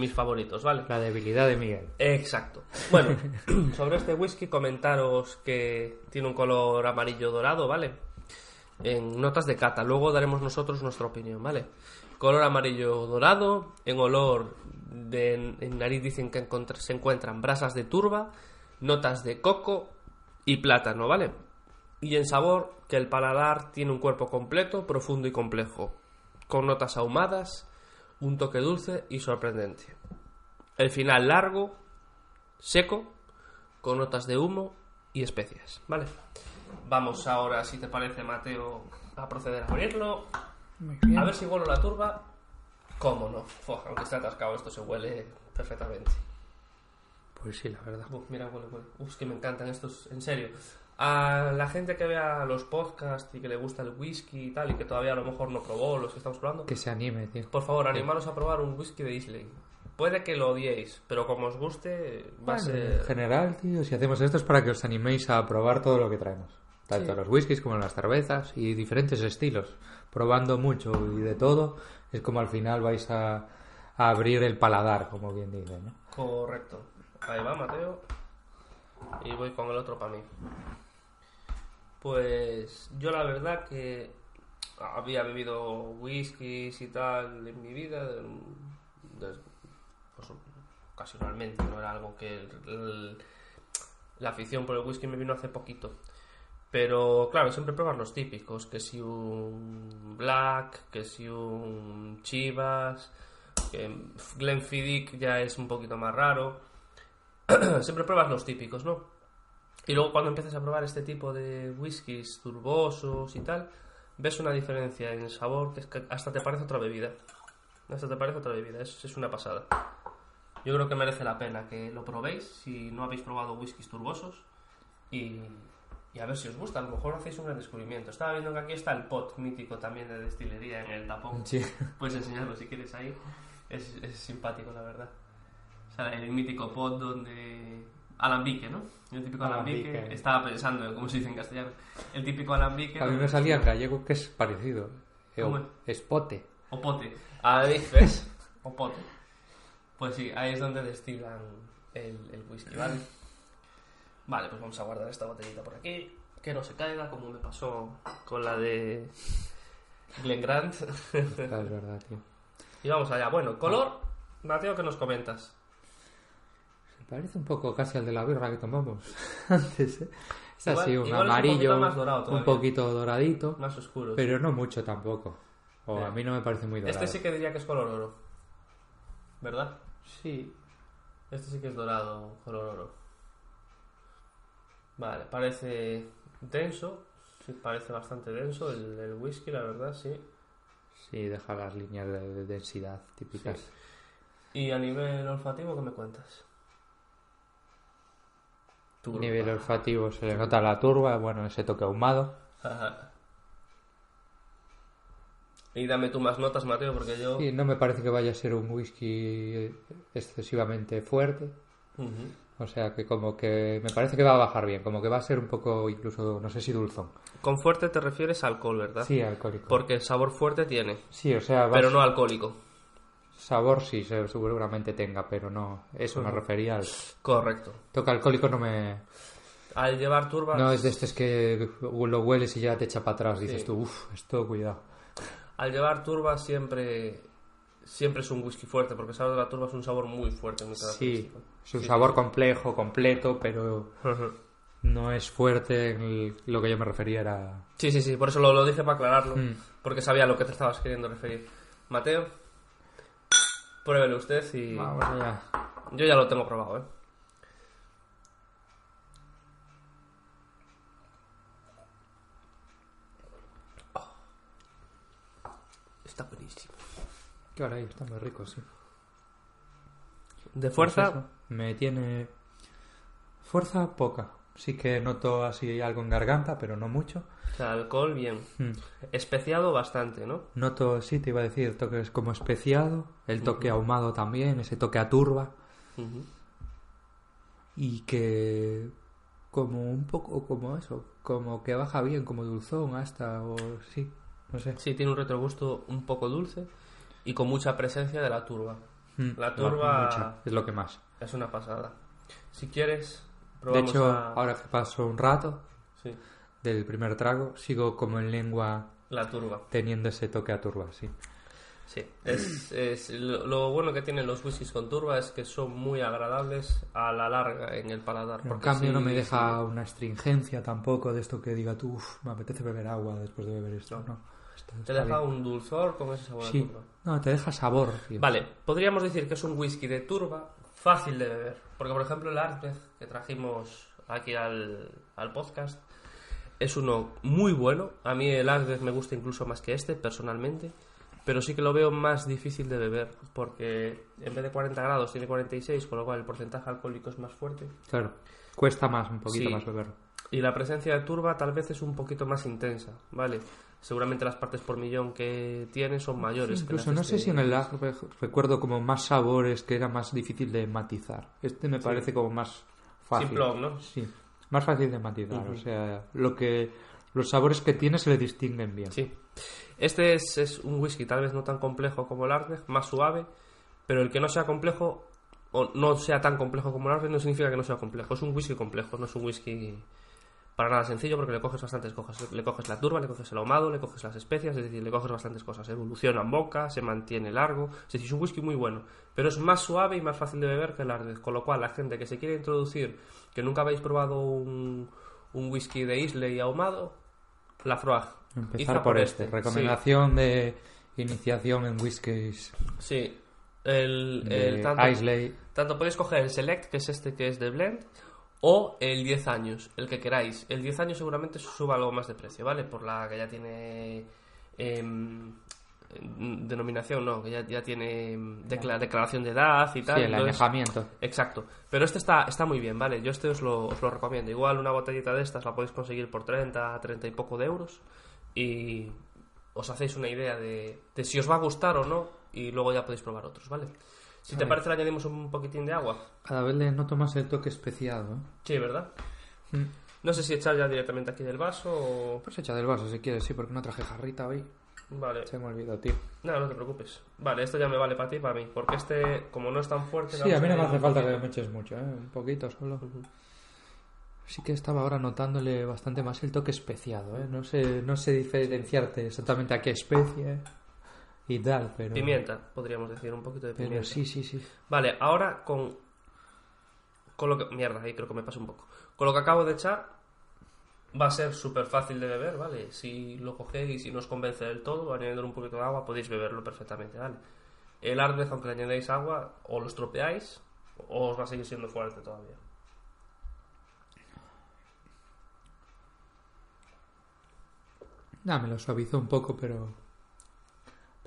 mis favoritos, ¿vale? La debilidad de Miguel. Exacto. Bueno, sobre este whisky comentaros que tiene un color amarillo dorado, ¿vale? En notas de cata. Luego daremos nosotros nuestra opinión, ¿vale? Color amarillo dorado. En olor de en nariz dicen que se encuentran brasas de turba, notas de coco y plátano, ¿vale? Y en sabor que el paladar tiene un cuerpo completo, profundo y complejo, con notas ahumadas, un toque dulce y sorprendente. El final largo, seco, con notas de humo y especias, ¿vale? Vamos ahora, si te parece, Mateo, a proceder a abrirlo. A ver si huelo la turba. ¿Cómo no? Fua, aunque esté atascado, esto se huele perfectamente. Pues sí, la verdad. Uf, mira, huele, huele. Uf, es que me encantan estos, en serio. A la gente que vea los podcasts y que le gusta el whisky y tal, y que todavía a lo mejor no probó los que estamos probando, Que se anime, tío. por favor, animaros a probar un whisky de Islay. puede que lo odiéis, pero como os guste, va a Bueno, ser... En general, tío, si hacemos esto es para que os animéis a probar todo lo que traemos. Tanto Sí. los whiskies como las cervezas y diferentes estilos. Probando mucho y de todo, es como al final vais a, a abrir el paladar, como bien dice, ¿no? Correcto. Ahí va, Mateo. Y voy con el otro para mí. Pues yo la verdad que había bebido whiskies y tal en mi vida. des- pues, ocasionalmente, no era algo que la afición por el whisky me vino hace poquito. Pero claro, siempre pruebas los típicos, que si un Black, que si un Chivas, que Glenfiddich ya es un poquito más raro. siempre pruebas los típicos, ¿no? Y luego cuando empiezas a probar este tipo de whiskies turbosos y tal, ves una diferencia en sabor que, es que hasta te parece otra bebida. Hasta te parece otra bebida, es, es una pasada. Yo creo que merece la pena que lo probéis si no habéis probado whiskies turbosos y, y a ver si os gusta. A lo mejor hacéis un gran descubrimiento. Estaba viendo que aquí está el pot mítico también de destilería en el tapón. Sí. Puedes enseñarlo si quieres ahí. Es, es simpático, la verdad. O sea, el mítico pot donde... Alambique, ¿no? El típico alambique. Alambique. Estaba pensando en cómo se dice en castellano. El típico alambique. A mí me salía en gallego que es parecido. Eh, ¿Cómo es pote. O pote. Ahí, ¿ves? O pote. Pues sí, ahí es donde destilan el, el whisky, ¿vale? Vale, pues vamos a guardar esta botellita por aquí. Que no se caiga, como me pasó con la de Glen Grant. Ah, Es verdad, tío. y vamos allá. Bueno, color. Mateo, ¿qué nos comentas? Parece un poco casi al de la birra que tomamos antes, ¿eh? Es Igual- así, un igual es un amarillo, poquito un poquito doradito, Más oscuro. pero no mucho tampoco. O Eh. a mí no me parece muy dorado. Este sí que diría que es color oro. ¿Verdad? Sí, Este sí que es dorado, color oro. Vale, parece denso. Sí, parece bastante denso el, el whisky, la verdad, sí. sí, deja las líneas de, de densidad típicas. Y a nivel olfativo, ¿qué me cuentas? A nivel olfativo se le nota la turba, bueno, ese toque ahumado. Ajá. Y dame tú más notas, Mateo, porque yo... Y no me parece que vaya a ser un whisky excesivamente fuerte. O sea que como que me parece que va a bajar bien, como que va a ser un poco incluso, no sé si dulzón. Con fuerte te refieres a alcohol, ¿verdad? Sí, alcohólico. Porque sabor fuerte tiene, Sí, o sea, pero no alcohólico. Sabor sí, se- seguramente tenga, pero no, eso me refería al Correcto. toque alcohólico no me... Al llevar turba... No es de estos que lo hueles y ya te echa para atrás, dices Sí. tú, uff, esto cuidado. Al llevar turba siempre... Siempre es un whisky fuerte, porque el sabor de la turba es un sabor muy fuerte, muy Sí, es un Sí, sabor complejo, completo, pero no es fuerte, en el- lo que yo me refería era... Sí, sí, sí, por eso lo, lo dije para aclararlo, Mm. porque sabía a lo que te estabas queriendo referir. Mateo, pruébelo usted y... Vamos allá. Yo ya lo tengo probado, ¿eh? Oh. Está buenísimo. Ahí está muy rico, sí. De fuerza, Pues me tiene fuerza poca. Sí que noto así algo en garganta, pero no mucho. o sea, alcohol bien. Mm. Especiado bastante, ¿no? Noto, sí, te iba a decir, toques como especiado, el toque ahumado también, ese toque a turba, y que como un poco como eso, como que baja bien, como dulzón hasta, o sí, no sé. Sí, tiene un retrogusto un poco dulce y con mucha presencia de la turba. Mm, La turba- mucha, es lo que más. Es una pasada. Si quieres, De hecho, a- ahora que paso un rato Sí, del primer trago, sigo como en lengua la turba. teniendo ese toque a turba, sí. Sí, es, es- lo, lo bueno que tienen los whiskies con turba es que son muy agradables a la larga en el paladar. Porque cambio, sí- no me sí- deja una astringencia tampoco de esto que diga tú, "Uf, me apetece beber agua después de beber esto. No, esto te deja bien. un dulzor con ese sabor a Sí, turba. no, te deja sabor. tío. Vale, podríamos decir que es un whisky de turba fácil de beber. Porque, por ejemplo, el Artbeth que trajimos aquí al, al podcast es uno muy bueno. A mí el Artbeth me gusta incluso más que este, personalmente. Pero sí que lo veo más difícil de beber. Porque en vez de 40 grados tiene 46, con lo cual el porcentaje alcohólico es más fuerte. Claro, cuesta más, un poquito Sí. más beberlo. Y la presencia de turba tal vez es un poquito más intensa, ¿vale? Seguramente las partes por millón que tiene son mayores. las Incluso no sé si en el Arbe recuerdo como más sabores que era más difícil de matizar. Este me parece como más fácil. Simplón, ¿no? Sí, más fácil de matizar. O sea, lo que los sabores que tiene se le distinguen bien. Sí. Este es, es un whisky tal vez no tan complejo como el Ardbeg, más suave, pero el que no sea complejo o no sea tan complejo como el Ardbeg no significa que no sea complejo. Es un whisky complejo, no es un whisky para nada sencillo porque le coges bastantes cosas. Le coges la turba, le coges el ahumado, le coges las especias, es decir, le coges bastantes cosas. Evoluciona en boca, se mantiene largo, es decir, es un whisky muy bueno, pero es más suave y más fácil de beber que el Ardbeg, con lo cual la gente que se quiere introducir, que nunca habéis probado un, un whisky de Islay ahumado, la Froag. Empezar Iza por, este. Sí. Recomendación de iniciación en whiskies Sí, el tanto, Islay. tanto podéis coger el Select, que es este que es de Blend, o el 10 años, el que queráis. El 10 años seguramente suba algo más de precio, ¿vale? Por la que ya tiene em, denominación, no, que ya, ya tiene em, decla- declaración de edad y tal. Sí, el entonces- añejamiento. Exacto. Pero este está, está muy bien, ¿vale? Yo este os lo, os lo recomiendo. Igual una botellita de estas la podéis conseguir por 30, 30 y poco de euros. Y os hacéis una idea de, de si os va a gustar o no. Y luego ya podéis probar otros, ¿vale? Si te parece le añadimos un poquitín de agua. Cada vez le noto más el toque especiado. ¿eh? Sí, ¿verdad? Mm. No sé si echar ya directamente aquí del vaso o... Pues echa del vaso si quieres, sí, porque no traje jarrita hoy. Vale. Se me olvidó, tío. No, no te preocupes. Vale, esto ya me vale para ti y para mí. Porque este, como no es tan fuerte... Sí, a mí no me hace falta que me eches mucho, ¿eh? Un poquito solo. Sí que estaba ahora notándole bastante más el toque especiado, ¿eh? No sé, no sé diferenciarte exactamente a qué especie y tal, pero... Pimienta, podríamos decir, un poquito de Pero pimienta. sí, sí, sí. Vale, ahora con. Con lo que. Mierda, ahí creo que me pasa un poco. Con lo que acabo de echar, va a ser súper fácil de beber, ¿vale? Si lo cogéis y si no os convence del todo, añadiendo un poquito de agua, podéis beberlo perfectamente, ¿vale? El Ardbeg, aunque le añadáis agua, o lo estropeáis, o os va a seguir siendo fuerte todavía. Nah, me lo suavizó un poco, pero...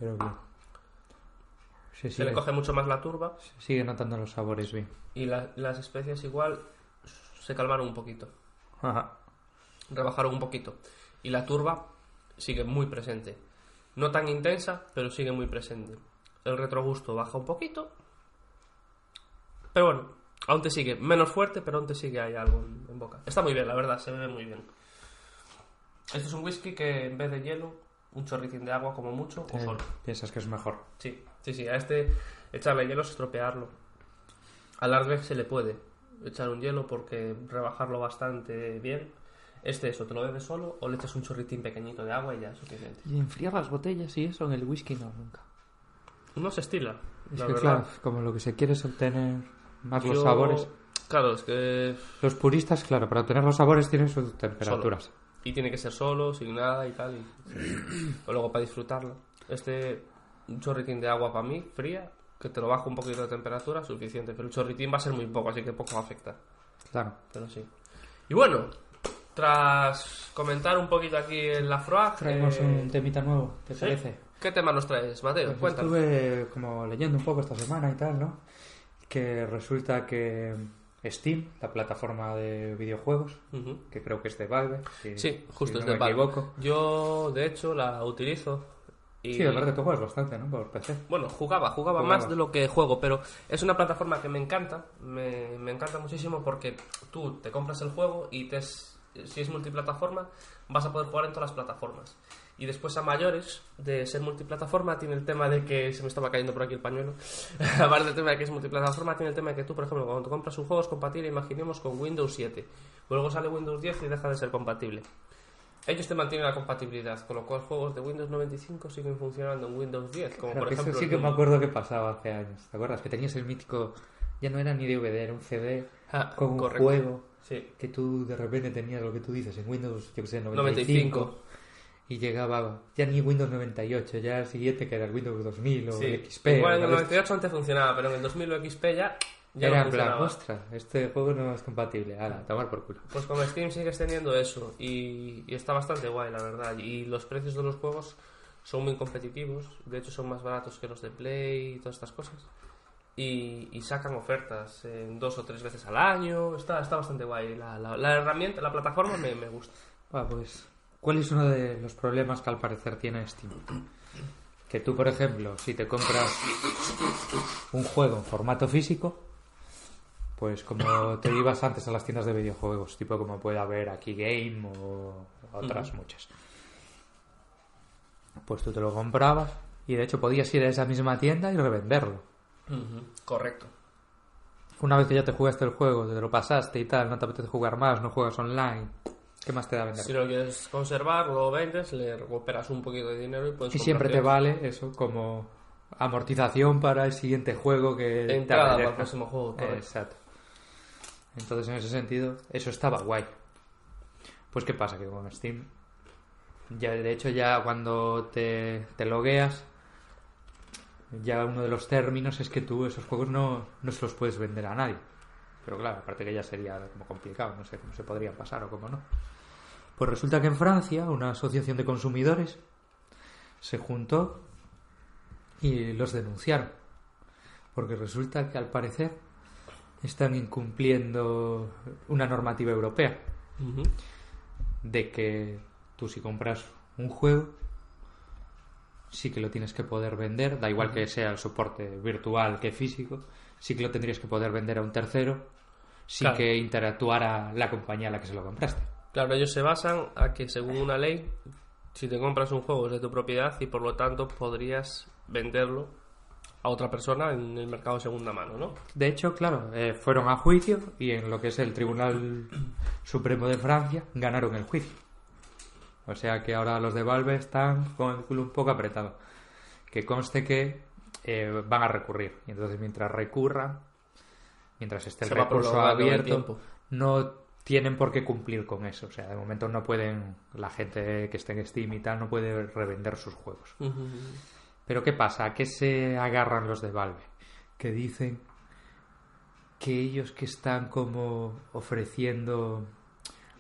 Pero bien. Se Se le coge mucho más la turba se sigue notando los sabores bien. y la- las especias igual se calmaron un poquito. Ajá. rebajaron un poquito. Y la turba sigue muy presente. No tan intensa, pero sigue muy presente. El retrogusto baja un poquito. Pero bueno, aún te sigue. Menos fuerte, pero aún te sigue ahí algo en, en boca. Está muy bien, la verdad, se bebe muy bien. Este es un whisky que en vez de hielo, un chorritín de agua como mucho, o Eh, solo. piensas que es mejor. Sí, sí, sí. A este echarle hielo es estropearlo. Al Ardbeg se le puede echar un hielo porque rebajarlo bastante bien. Este eso, te lo bebes solo o le echas un chorritín pequeñito de agua y ya es suficiente. Y enfriar las botellas y eso en el whisky no, nunca. No se estila, Es la que verdad. claro, como lo que se quiere es obtener más los sabores. Claro, es que... Los puristas, claro, para obtener los sabores tienen sus temperaturas. Y tiene que ser solo, sin nada y tal. Y... o luego para disfrutarlo. Este, un chorritín de agua para mí, fría, que te lo bajo un poquito de temperatura, suficiente. Pero el chorritín va a ser muy poco, así que poco afecta. Claro. Pero sí. Y bueno, tras comentar un poquito aquí en la FROAG... Traemos eh, un temita nuevo, ¿te ¿sí? parece? ¿Qué tema nos traes, Mateo? Pues Cuéntanos. estuve como leyendo un poco esta semana y tal, ¿no? Que resulta que Steam, la plataforma de videojuegos, Ujú. que creo que es de Valve, si, Sí, justo si es no de me Valve. equivoco. Yo, de hecho, la utilizo. Y... Sí, la verdad que tú juegas bastante, ¿no? Por PC. Bueno, jugaba, jugaba, Jugaba. más de lo que juego, pero es una plataforma que me encanta, me, me encanta muchísimo porque tú te compras el juego y te es- si es multiplataforma vas a poder jugar en todas las plataformas. Y después a mayores de ser multiplataforma tiene el tema de que se me estaba cayendo por aquí el pañuelo. Aparte del tema de que es multiplataforma tiene el tema de que tú, por ejemplo, cuando compras un juego es compatible, imaginemos con Windows 7. Luego sale Windows 10 y deja de ser compatible. Ellos te mantienen la compatibilidad, con lo cual juegos de Windows 95 siguen funcionando en Windows 10, como Pero por ejemplo eso sí que me acuerdo que pasaba hace años. ¿Te acuerdas? Que tenías el mítico... Ya no era ni DVD, era un CD Ah, con un correcto. juego Sí. que tú de repente tenías lo que tú dices en Windows, yo que sé, 95, 95. Y llegaba ya ni Windows 98, ya el siguiente que era el Windows 2000 o Sí. el XP. Igual en el algo 98 antes funcionaba, pero en el 2000 o XP ya, ya Era no plan, ostras, este juego no es compatible. Ahora, a tomar por culo. Pues con Steam sigues teniendo eso y, y está bastante guay, la verdad. Y los precios de los juegos son muy competitivos. De hecho, son más baratos que los de Play y todas estas cosas. y, y sacan ofertas en dos o tres veces al año. Está, está bastante guay. La, la- la herramienta, la plataforma me, me gusta. Ah, pues, ¿cuál es uno de los problemas que al parecer tiene Steam? Que tú, por ejemplo, si te compras un juego en formato físico, pues como te ibas antes a las tiendas de videojuegos, tipo como puede haber aquí Game o otras muchas. Pues tú te lo comprabas y de hecho podías ir a esa misma tienda y revenderlo. Correcto. Una vez que ya te jugaste el juego, te lo pasaste y tal, no te apetece jugar más, no juegas online, ¿qué más te da vender? Si lo quieres conservar, lo vendes, le recuperas un poquito de dinero y puedes Y siempre te vale eso como amortización para el siguiente juego que te Entrada para el próximo juego. correcto. Exacto. Entonces, en ese sentido, eso estaba guay. Pues, ¿qué pasa? Que con Steam, ya de hecho, ya cuando te, te logueas, ya uno de los términos es que tú esos juegos no, no se los puedes vender a nadie. Pero claro, aparte que ya sería como complicado, no sé cómo se podrían pasar o cómo no. Pues resulta que en Francia, una asociación de consumidores se juntó y los denunciaron. Porque resulta que al parecer están incumpliendo una normativa europea de que tú si compras un juego sí que lo tienes que poder vender, da igual que sea el soporte virtual que físico, sí que lo tendrías que poder vender a un tercero sin Claro. que interactuara la compañía a la que se lo compraste. Claro, ellos se basan a que según una ley, si te compras un juego es de tu propiedad y por lo tanto podrías venderlo a otra persona en el mercado de segunda mano, ¿no? De hecho, claro, eh, fueron a juicio y en lo que es el Tribunal Supremo de Francia ganaron el juicio. O sea que ahora los de Valve están con el culo un poco apretado. Que conste que eh, van a recurrir. Y entonces mientras recurran, mientras esté el Se recurso abierto, no tienen por qué cumplir con eso. O sea, de momento no pueden, la gente que esté en Steam y tal, no puede revender sus juegos. Pero ¿qué pasa? ¿A qué se agarran los de Valve? Que dicen que ellos que están como ofreciendo...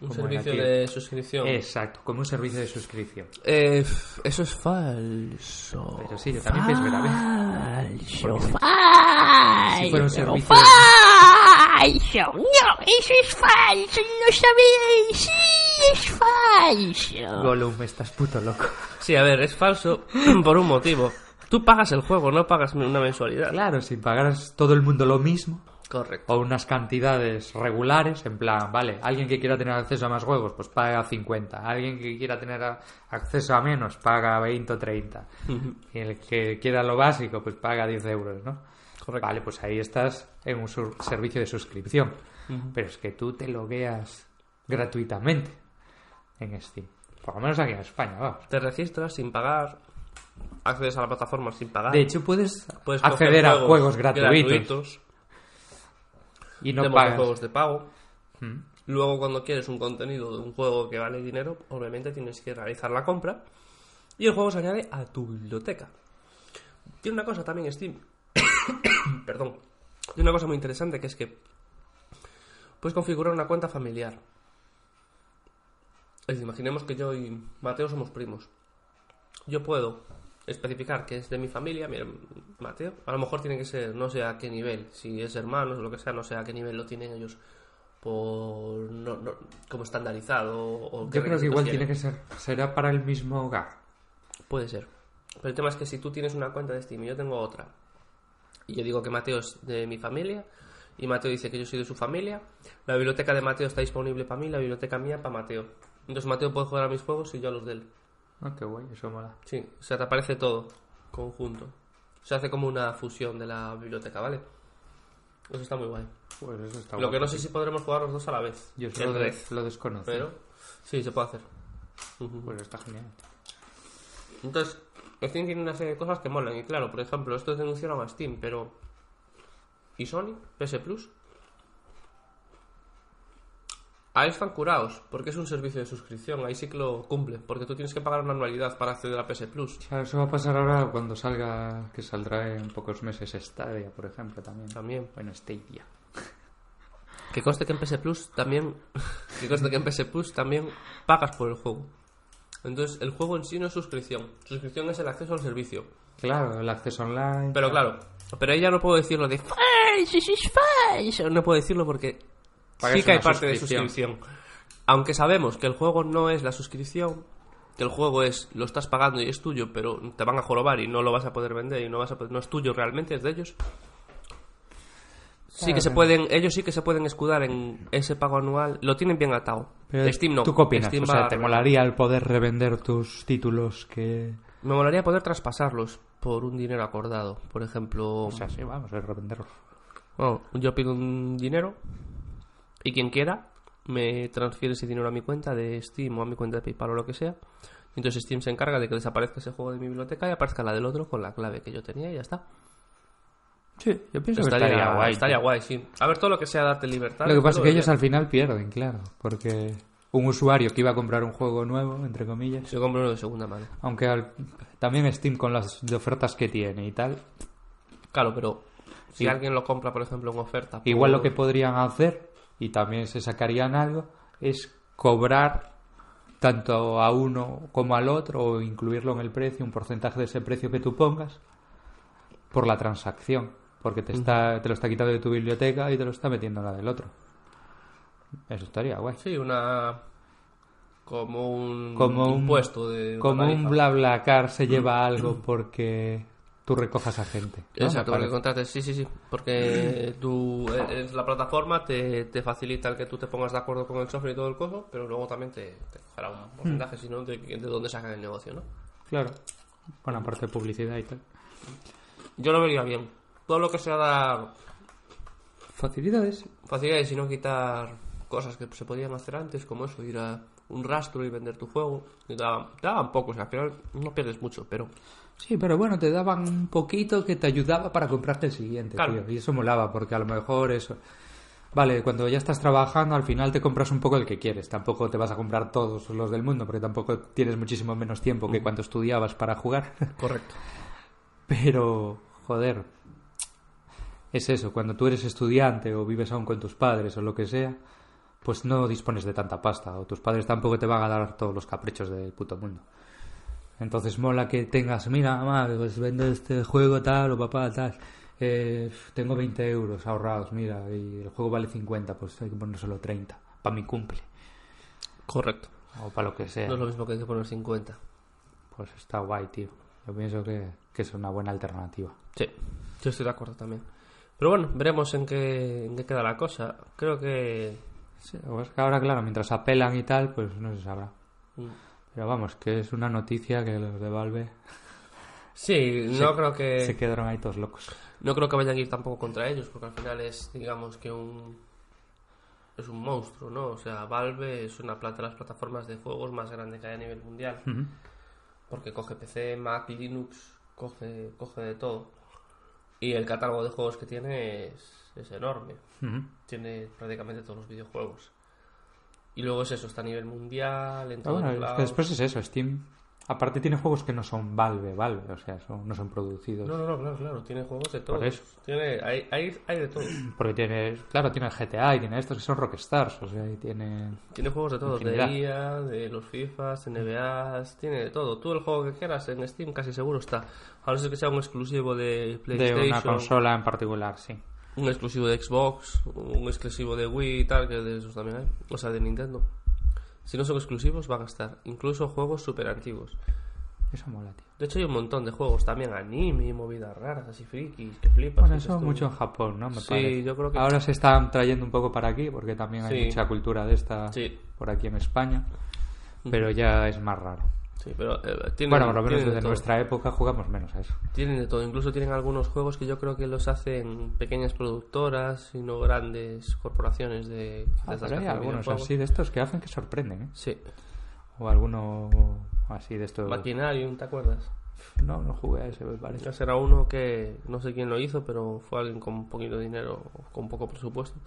Un como servicio de suscripción. Exacto, como un servicio de suscripción. Eh, eso es falso. Pero sí, yo también pienso que. Falso, Si fuera un falso, servicio... falso. No, eso es falso. No sabéis. Sí, es falso. Gollum, estás puto loco. Sí, a ver, es falso por un motivo. Tú pagas el juego, no pagas una mensualidad. Claro, si pagaras todo el mundo lo mismo, Correcto. o unas cantidades regulares, en plan, vale, alguien que quiera tener acceso a más juegos, pues paga 50. Alguien que quiera tener a- acceso a menos, paga 20 o 30. Y el que quiera lo básico, pues paga 10 euros, ¿no? Correcto. Vale, pues ahí estás en un servicio de suscripción. Pero es que tú te logueas gratuitamente en Steam. Por lo menos aquí en España, vamos. Te registras sin pagar, accedes a la plataforma sin pagar. De hecho, puedes, Puedes acceder a juegos gratuitos, y no pagas. juegos de pago. Mm. Luego, cuando quieres un contenido de un juego que vale dinero, obviamente tienes que realizar la compra y el juego se añade a tu biblioteca. Tiene una cosa también Steam. Perdón. Tiene una cosa muy interesante que es que puedes configurar una cuenta familiar. Es decir, imaginemos que yo y Mateo somos primos. Yo puedo especificar que es de mi familia, mira, Mateo. A lo mejor tiene que ser, no sé a qué nivel, si es hermanos o lo que sea, no sé a qué nivel lo tienen ellos por no, no- como estandarizado o Yo creo que igual tiene que ser, será para el mismo hogar. Puede ser. Pero el tema es que si tú tienes una cuenta de Steam y yo tengo otra, y yo digo que Mateo es de mi familia, y Mateo dice que yo soy de su familia, la biblioteca de Mateo está disponible para mí, la biblioteca mía para Mateo. Entonces Mateo puede jugar a mis juegos y yo a los de él. Ah, qué guay, eso mola. Sí, o sea, te aparece todo conjunto. Se hace como una fusión de la biblioteca, ¿vale? Eso está muy guay. Pues eso está Lo que no sé si podremos jugar los dos a la vez. Yo en solo red, lo desconozco. pero sí, se puede hacer. Pues está genial. Entonces, Steam tiene una serie de cosas que molan. Y claro, por ejemplo, esto denunciaron a Steam, pero. ¿Y Sony? ¿PS Plus? Ahí están curados, porque es un servicio de suscripción. Ahí sí que lo cumple, porque tú tienes que pagar una anualidad para acceder a PS Plus. Claro, eso va a pasar ahora cuando salga, que saldrá en pocos meses Stadia, por ejemplo, también. También. Bueno, Stadia. Que conste que en PS Plus también. Que conste que en PS Plus también pagas por el juego. Entonces, el juego en sí no es suscripción. Suscripción es el acceso al servicio. Claro, el acceso online. Pero claro, Pero ella no puedo decirlo de falso. No puedo decirlo porque sí que hay parte de suscripción. suscripción. Aunque sabemos que el juego no es la suscripción, que el juego es lo estás pagando y es tuyo, pero te van a jorobar y no lo vas a poder vender y no vas a poder- no es tuyo realmente, es de ellos. Sí que se pueden, ellos sí que se pueden escudar en ese pago anual, lo tienen bien atado. Pero Steam no. ¿Tú qué opinas? Steam o sea, ¿te molaría el poder revender tus títulos que... Me molaría poder traspasarlos por un dinero acordado. Por ejemplo, O sea, sí, vamos a revenderlos. Bueno, yo pido un dinero y quien quiera me transfiere ese dinero a mi cuenta de Steam o a mi cuenta de PayPal o lo que sea. Entonces Steam se encarga de que desaparezca ese juego de mi biblioteca y aparezca la del otro con la clave que yo tenía y ya está. Sí, yo pienso que estaría, estaría guay. estaría guay, sí. A ver, todo lo que sea darte libertad. Lo que pasa es que ellos al al final pierden, claro. Porque un usuario que iba a comprar un juego nuevo, entre comillas, Se compra uno de segunda mano. aunque al- también Steam con las de ofertas que tiene y tal, Claro, pero si Sí. alguien lo compra, por ejemplo, en oferta. por- igual lo que podrían hacer, y también se sacarían algo, es cobrar tanto a uno como al otro o incluirlo en el precio, un porcentaje de ese precio que tú pongas por la transacción, porque te, está, te lo está quitando de tu biblioteca y te lo está metiendo en la del otro. Eso estaría guay. Sí, una. Como un Como un- impuesto de. Como un BlaBlaCar se lleva algo porque tú recojas a gente. ¿no? Exacto, porque contrates, sí, sí, sí, porque tú, eh, es la plataforma te, te facilita el que tú te pongas de acuerdo con el software y todo el coso, pero luego también te, te cogerá un porcentaje, si no, de, de dónde sacan el negocio, ¿no? Claro. Bueno, aparte de publicidad y tal. Yo lo vería bien. Todo lo que sea dar Facilidades. facilidades y no quitar cosas que se podían hacer antes, como eso, ir a un rastro y vender tu juego, te daban, te daban poco, o sea, al final no pierdes mucho, pero Sí, pero bueno, te daban un poquito que te ayudaba para comprarte el siguiente, Claro. tío. Y eso molaba, porque a lo mejor eso... Vale, cuando ya estás trabajando, al final te compras un poco el que quieres. Tampoco te vas a comprar todos los del mundo, porque tampoco tienes muchísimo menos tiempo que cuando estudiabas para jugar. correcto. Pero, joder, es eso, cuando tú eres estudiante o vives aún con tus padres o lo que sea, pues no dispones de tanta pasta, o tus padres tampoco te van a dar todos los caprichos del puto mundo. Entonces mola que tengas, mira, mamá, pues vendo este juego tal o papá tal, eh, tengo 20 euros ahorrados, mira, y el juego vale 50, pues hay que poner solo 30, para mi cumple, Correcto. o para lo que sea. No es lo mismo que hay que poner 50. Pues está guay, tío. Yo pienso que, que es una buena alternativa. Sí, yo estoy de acuerdo también. Pero bueno, veremos en qué, en qué queda la cosa. Creo que... Sí, ahora, claro, mientras apelan y tal, pues no se sabrá. mm, Pero vamos, que es una noticia que los de Valve Sí, no creo que... se quedaron ahí todos locos. No creo que vayan a ir tampoco contra ellos, porque al final es, digamos, que un... Es un monstruo, ¿no? O sea, Valve es una plata de las plataformas de juegos más grande que hay a nivel mundial. Porque coge PC, Mac, Linux, coge, coge de todo. Y el catálogo de juegos que tiene es, es enorme. Tiene prácticamente todos los videojuegos. Y luego es eso, está a nivel mundial, en todos bueno, los es que después es eso, Steam. Aparte tiene juegos que no son Valve, Valve, o sea, son- no son producidos. No, no, no, claro, claro, tiene juegos de todo. Por eso. Tiene, hay, hay, hay de todo. Porque tiene, claro, tiene el GTA y tiene estos que son Rockstars, o sea, y tiene... Tiene juegos de todo, de. IA, de los FIFAs, de NBAs, tiene de todo. Tú el juego que quieras en Steam casi seguro está. A no ser que sea un exclusivo de De PlayStation, una consola en particular, sí. un exclusivo de Xbox, un exclusivo de Wii y tal, que de esos también hay. O sea, de Nintendo. Si no son exclusivos, van a estar. Incluso juegos súper antiguos. Eso mola, tío. De hecho, hay un montón de juegos también, anime movidas raras, así frikis, que flipas. Bueno, eso mucho en Japón, ¿no? Me Sí, parece. yo creo que- Ahora se están trayendo un poco para aquí, porque también hay Sí. mucha cultura de esta Sí. por aquí en España, pero ya es más raro. Sí, pero eh, tienen, Bueno, por lo menos de desde todo. nuestra época jugamos menos a eso. Tienen de todo, incluso tienen algunos juegos que yo creo que los hacen pequeñas productoras y no grandes corporaciones de, de Ah, pero hay algunos así de estos que hacen que sorprenden, ¿eh? Sí, O alguno así de estos... Maquinarium, ¿te acuerdas? No, no jugué a ese, me parece. Ese era uno que no sé quién lo hizo, pero fue alguien con un poquito de dinero, con poco presupuesto.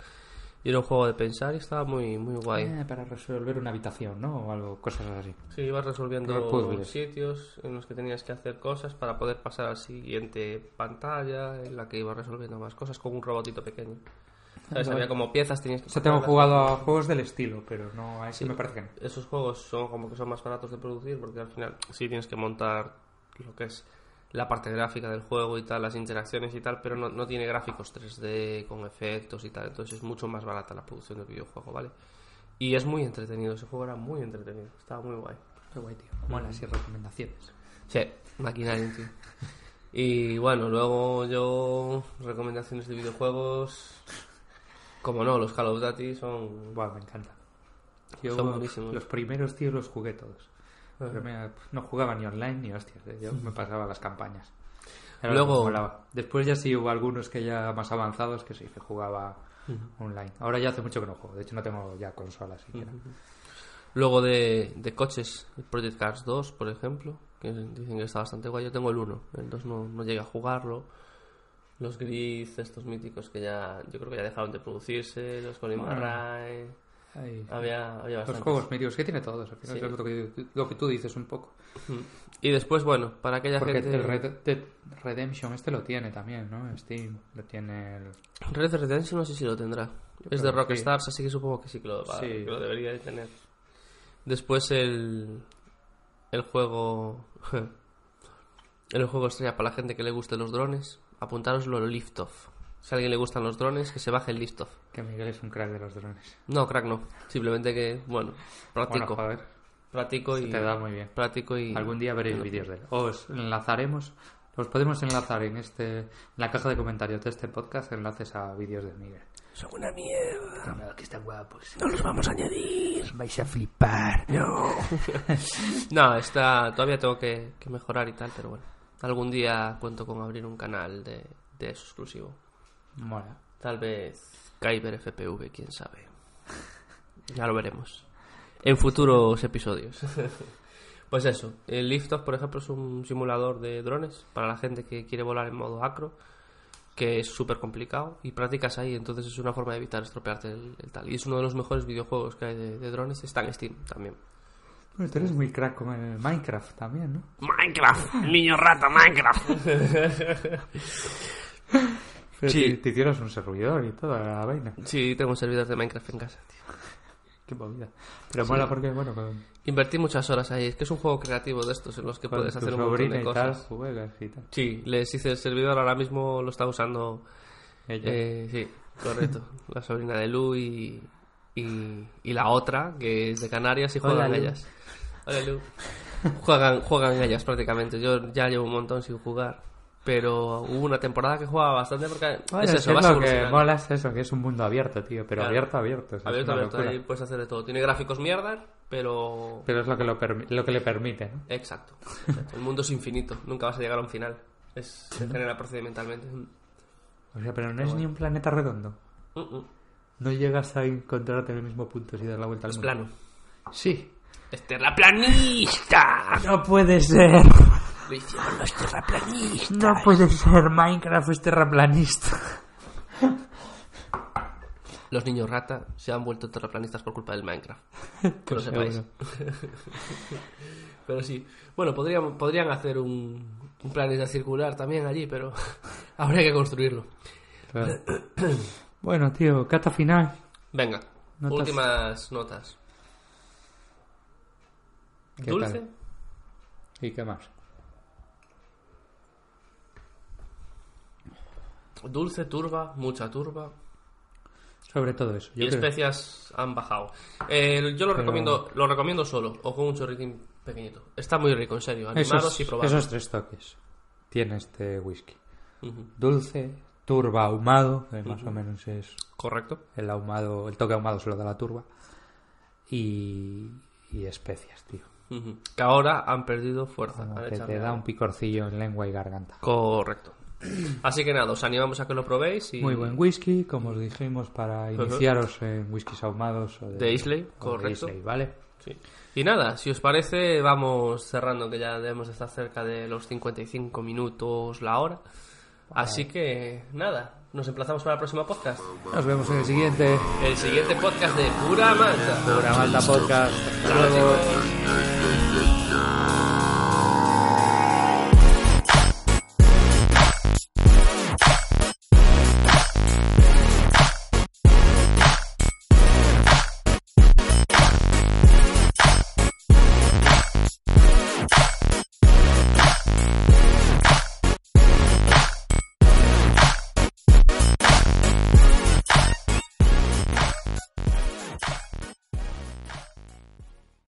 Y era un juego de pensar y estaba muy, muy guay. Eh, para resolver una habitación, ¿no? O algo, cosas así. Sí, ibas resolviendo sitios en los que tenías que hacer cosas para poder pasar a la siguiente pantalla en la que ibas resolviendo más cosas con un robotito pequeño. ¿Sabes? Había como piezas, tenías que... O sea, tengo jugado a juegos del estilo, pero no, a ese me parece que no. Esos juegos son como que son más baratos de producir porque al final sí tienes que montar lo que es la parte gráfica del juego y tal, las interacciones y tal, pero no, no tiene gráficos 3D con efectos y tal, entonces es mucho más barata la producción del videojuego, ¿vale? Y es muy entretenido, ese juego era muy entretenido, estaba muy guay. Qué guay, tío. Mola, así recomendaciones. Sí, maquinaria, tío. Y bueno, luego yo, recomendaciones de videojuegos, como no, los Call of Duty son... Buah, me encanta. Yo Son buenísimos. los primeros, tío, los jugué todos. Pero me- no jugaba ni online ni hostias. eh, Yo me pasaba las campañas. Era Luego-. Después ya sí hubo algunos que ya más avanzados que sí, que jugaba online. Ahora ya hace mucho que no juego. De hecho, no tengo ya consola siquiera. Luego de, de coches, el Project Cars 2, por ejemplo, que dicen que está bastante guay. Yo tengo el 1, el 2 no, no llegué a jugarlo. Los Gris, estos míticos que ya, yo creo que ya dejaron de producirse, los Colin Bueno. Ay, había, había los juegos míticos, que tiene todos. Al final Sí. es lo que, lo que tú dices un poco. Y después, bueno, para aquella Porque gente... el Red Dead Redemption este lo tiene también, ¿no? Steam lo tiene el... Red Dead Redemption no sé si lo tendrá. Es de Rockstars, así que supongo que sí que lo, va- Sí. que lo debería de tener. Después el, el juego... El juego estrella para la gente que le guste los drones. Apuntároslo Liftoff. Si a alguien le gustan los drones, que se baje el Liftoff. Que Miguel es un crack de los drones. No, crack no. Simplemente que, bueno, práctico. Bueno, joder, práctico y... te da muy bien. Práctico y... Algún día veréis vídeos de él. Os enlazaremos, os podemos enlazar en este en la caja de comentarios de este podcast enlaces a vídeos de Miguel. Son una mierda. que están guapos. No los vamos a añadir. Vais a flipar. No. no, está, todavía tengo que, que mejorar y tal, pero bueno. Algún día cuento con abrir un canal de, de eso exclusivo. Mola. Tal vez Kyber FPV, quién sabe. Ya lo veremos. En futuros episodios. Pues eso, el Liftoff, por ejemplo, es un simulador de drones para la gente que quiere volar en modo acro, que es súper complicado y practicas ahí, entonces es una forma de evitar estropearte el, el tal. Y es uno de los mejores videojuegos que hay de, de drones, está en Steam también. Bueno, tú eres muy crack con el Minecraft también, ¿no? Minecraft, el niño rata Minecraft. Pero Sí. te, te hicieras un servidor y toda la vaina. Sí, tengo un servidor de Minecraft en casa, tío. Qué movida. Pero mola porque, bueno, con, Invertí muchas horas ahí, es que es un juego creativo de estos en los que con puedes hacer un montón de y tal, cosas. juegas y tal. Sí, les hice el servidor, ahora mismo lo está usando Ella. Eh, sí, correcto. la sobrina de Lu y, y, y la otra, que es de Canarias, y juegan Hola, ellas. Hola, Lu. Juegan, juegan ellas prácticamente. Yo ya llevo un montón sin jugar. Pero hubo una temporada que jugaba bastante porque Bueno, es es eso, que vas lo que mola es eso, que es un mundo abierto, tío. Pero Claro. abierto, abierto. o sea, es Abierto, abierto, locura. ahí puedes hacer de todo. Tiene gráficos mierdas, pero... Pero es lo que, lo, lo que le permite, ¿no? Exacto. El mundo es infinito, nunca vas a llegar a un final. Es, se genera procedimentalmente. O sea, pero no es ni un planeta redondo. mm, mm. No llegas a encontrarte en el mismo punto si das la vuelta al Es mundo. plano. Sí. Es terraplanista. No puede ser. Lo hicieron los terraplanistas. No puede ser. Minecraft es terraplanista. Los niños rata se han vuelto terraplanistas por culpa del Minecraft. Que lo Pues sepáis. Pero sí. Bueno, podrían, podrían hacer un, un planeta circular también allí, pero habría que construirlo. Claro. bueno, tío, cata final. Venga, Notas. últimas notas. ¿Qué Dulce, tal? ¿Y qué más? dulce, turba, mucha turba. Sobre todo eso. Yo y creo- especias han bajado. Eh, yo lo Pero- recomiendo, lo recomiendo solo o con un chorritín pequeñito. Está muy rico, en serio. esos, Animaros y probados. esos tres toques tiene este whisky. Dulce, turba, ahumado, que más o menos es Correcto. el ahumado, el toque ahumado se lo da la turba. Y, y especias, tío. Que ahora han perdido fuerza. Que te da un picorcillo en lengua y garganta. Correcto. Así que nada, os animamos a que lo probéis. Y... Muy buen whisky, como os dijimos, para iniciaros en whiskies ahumados. O de, De Islay, o de correcto. Islay, ¿vale? Sí. Y nada, si os parece, vamos cerrando, que ya debemos de estar cerca de los 55 minutos la hora. Así que nada, nos emplazamos para el próximo podcast. Nos vemos en el siguiente El siguiente podcast de Pura Malta. Pura Malta Podcast. Hasta luego.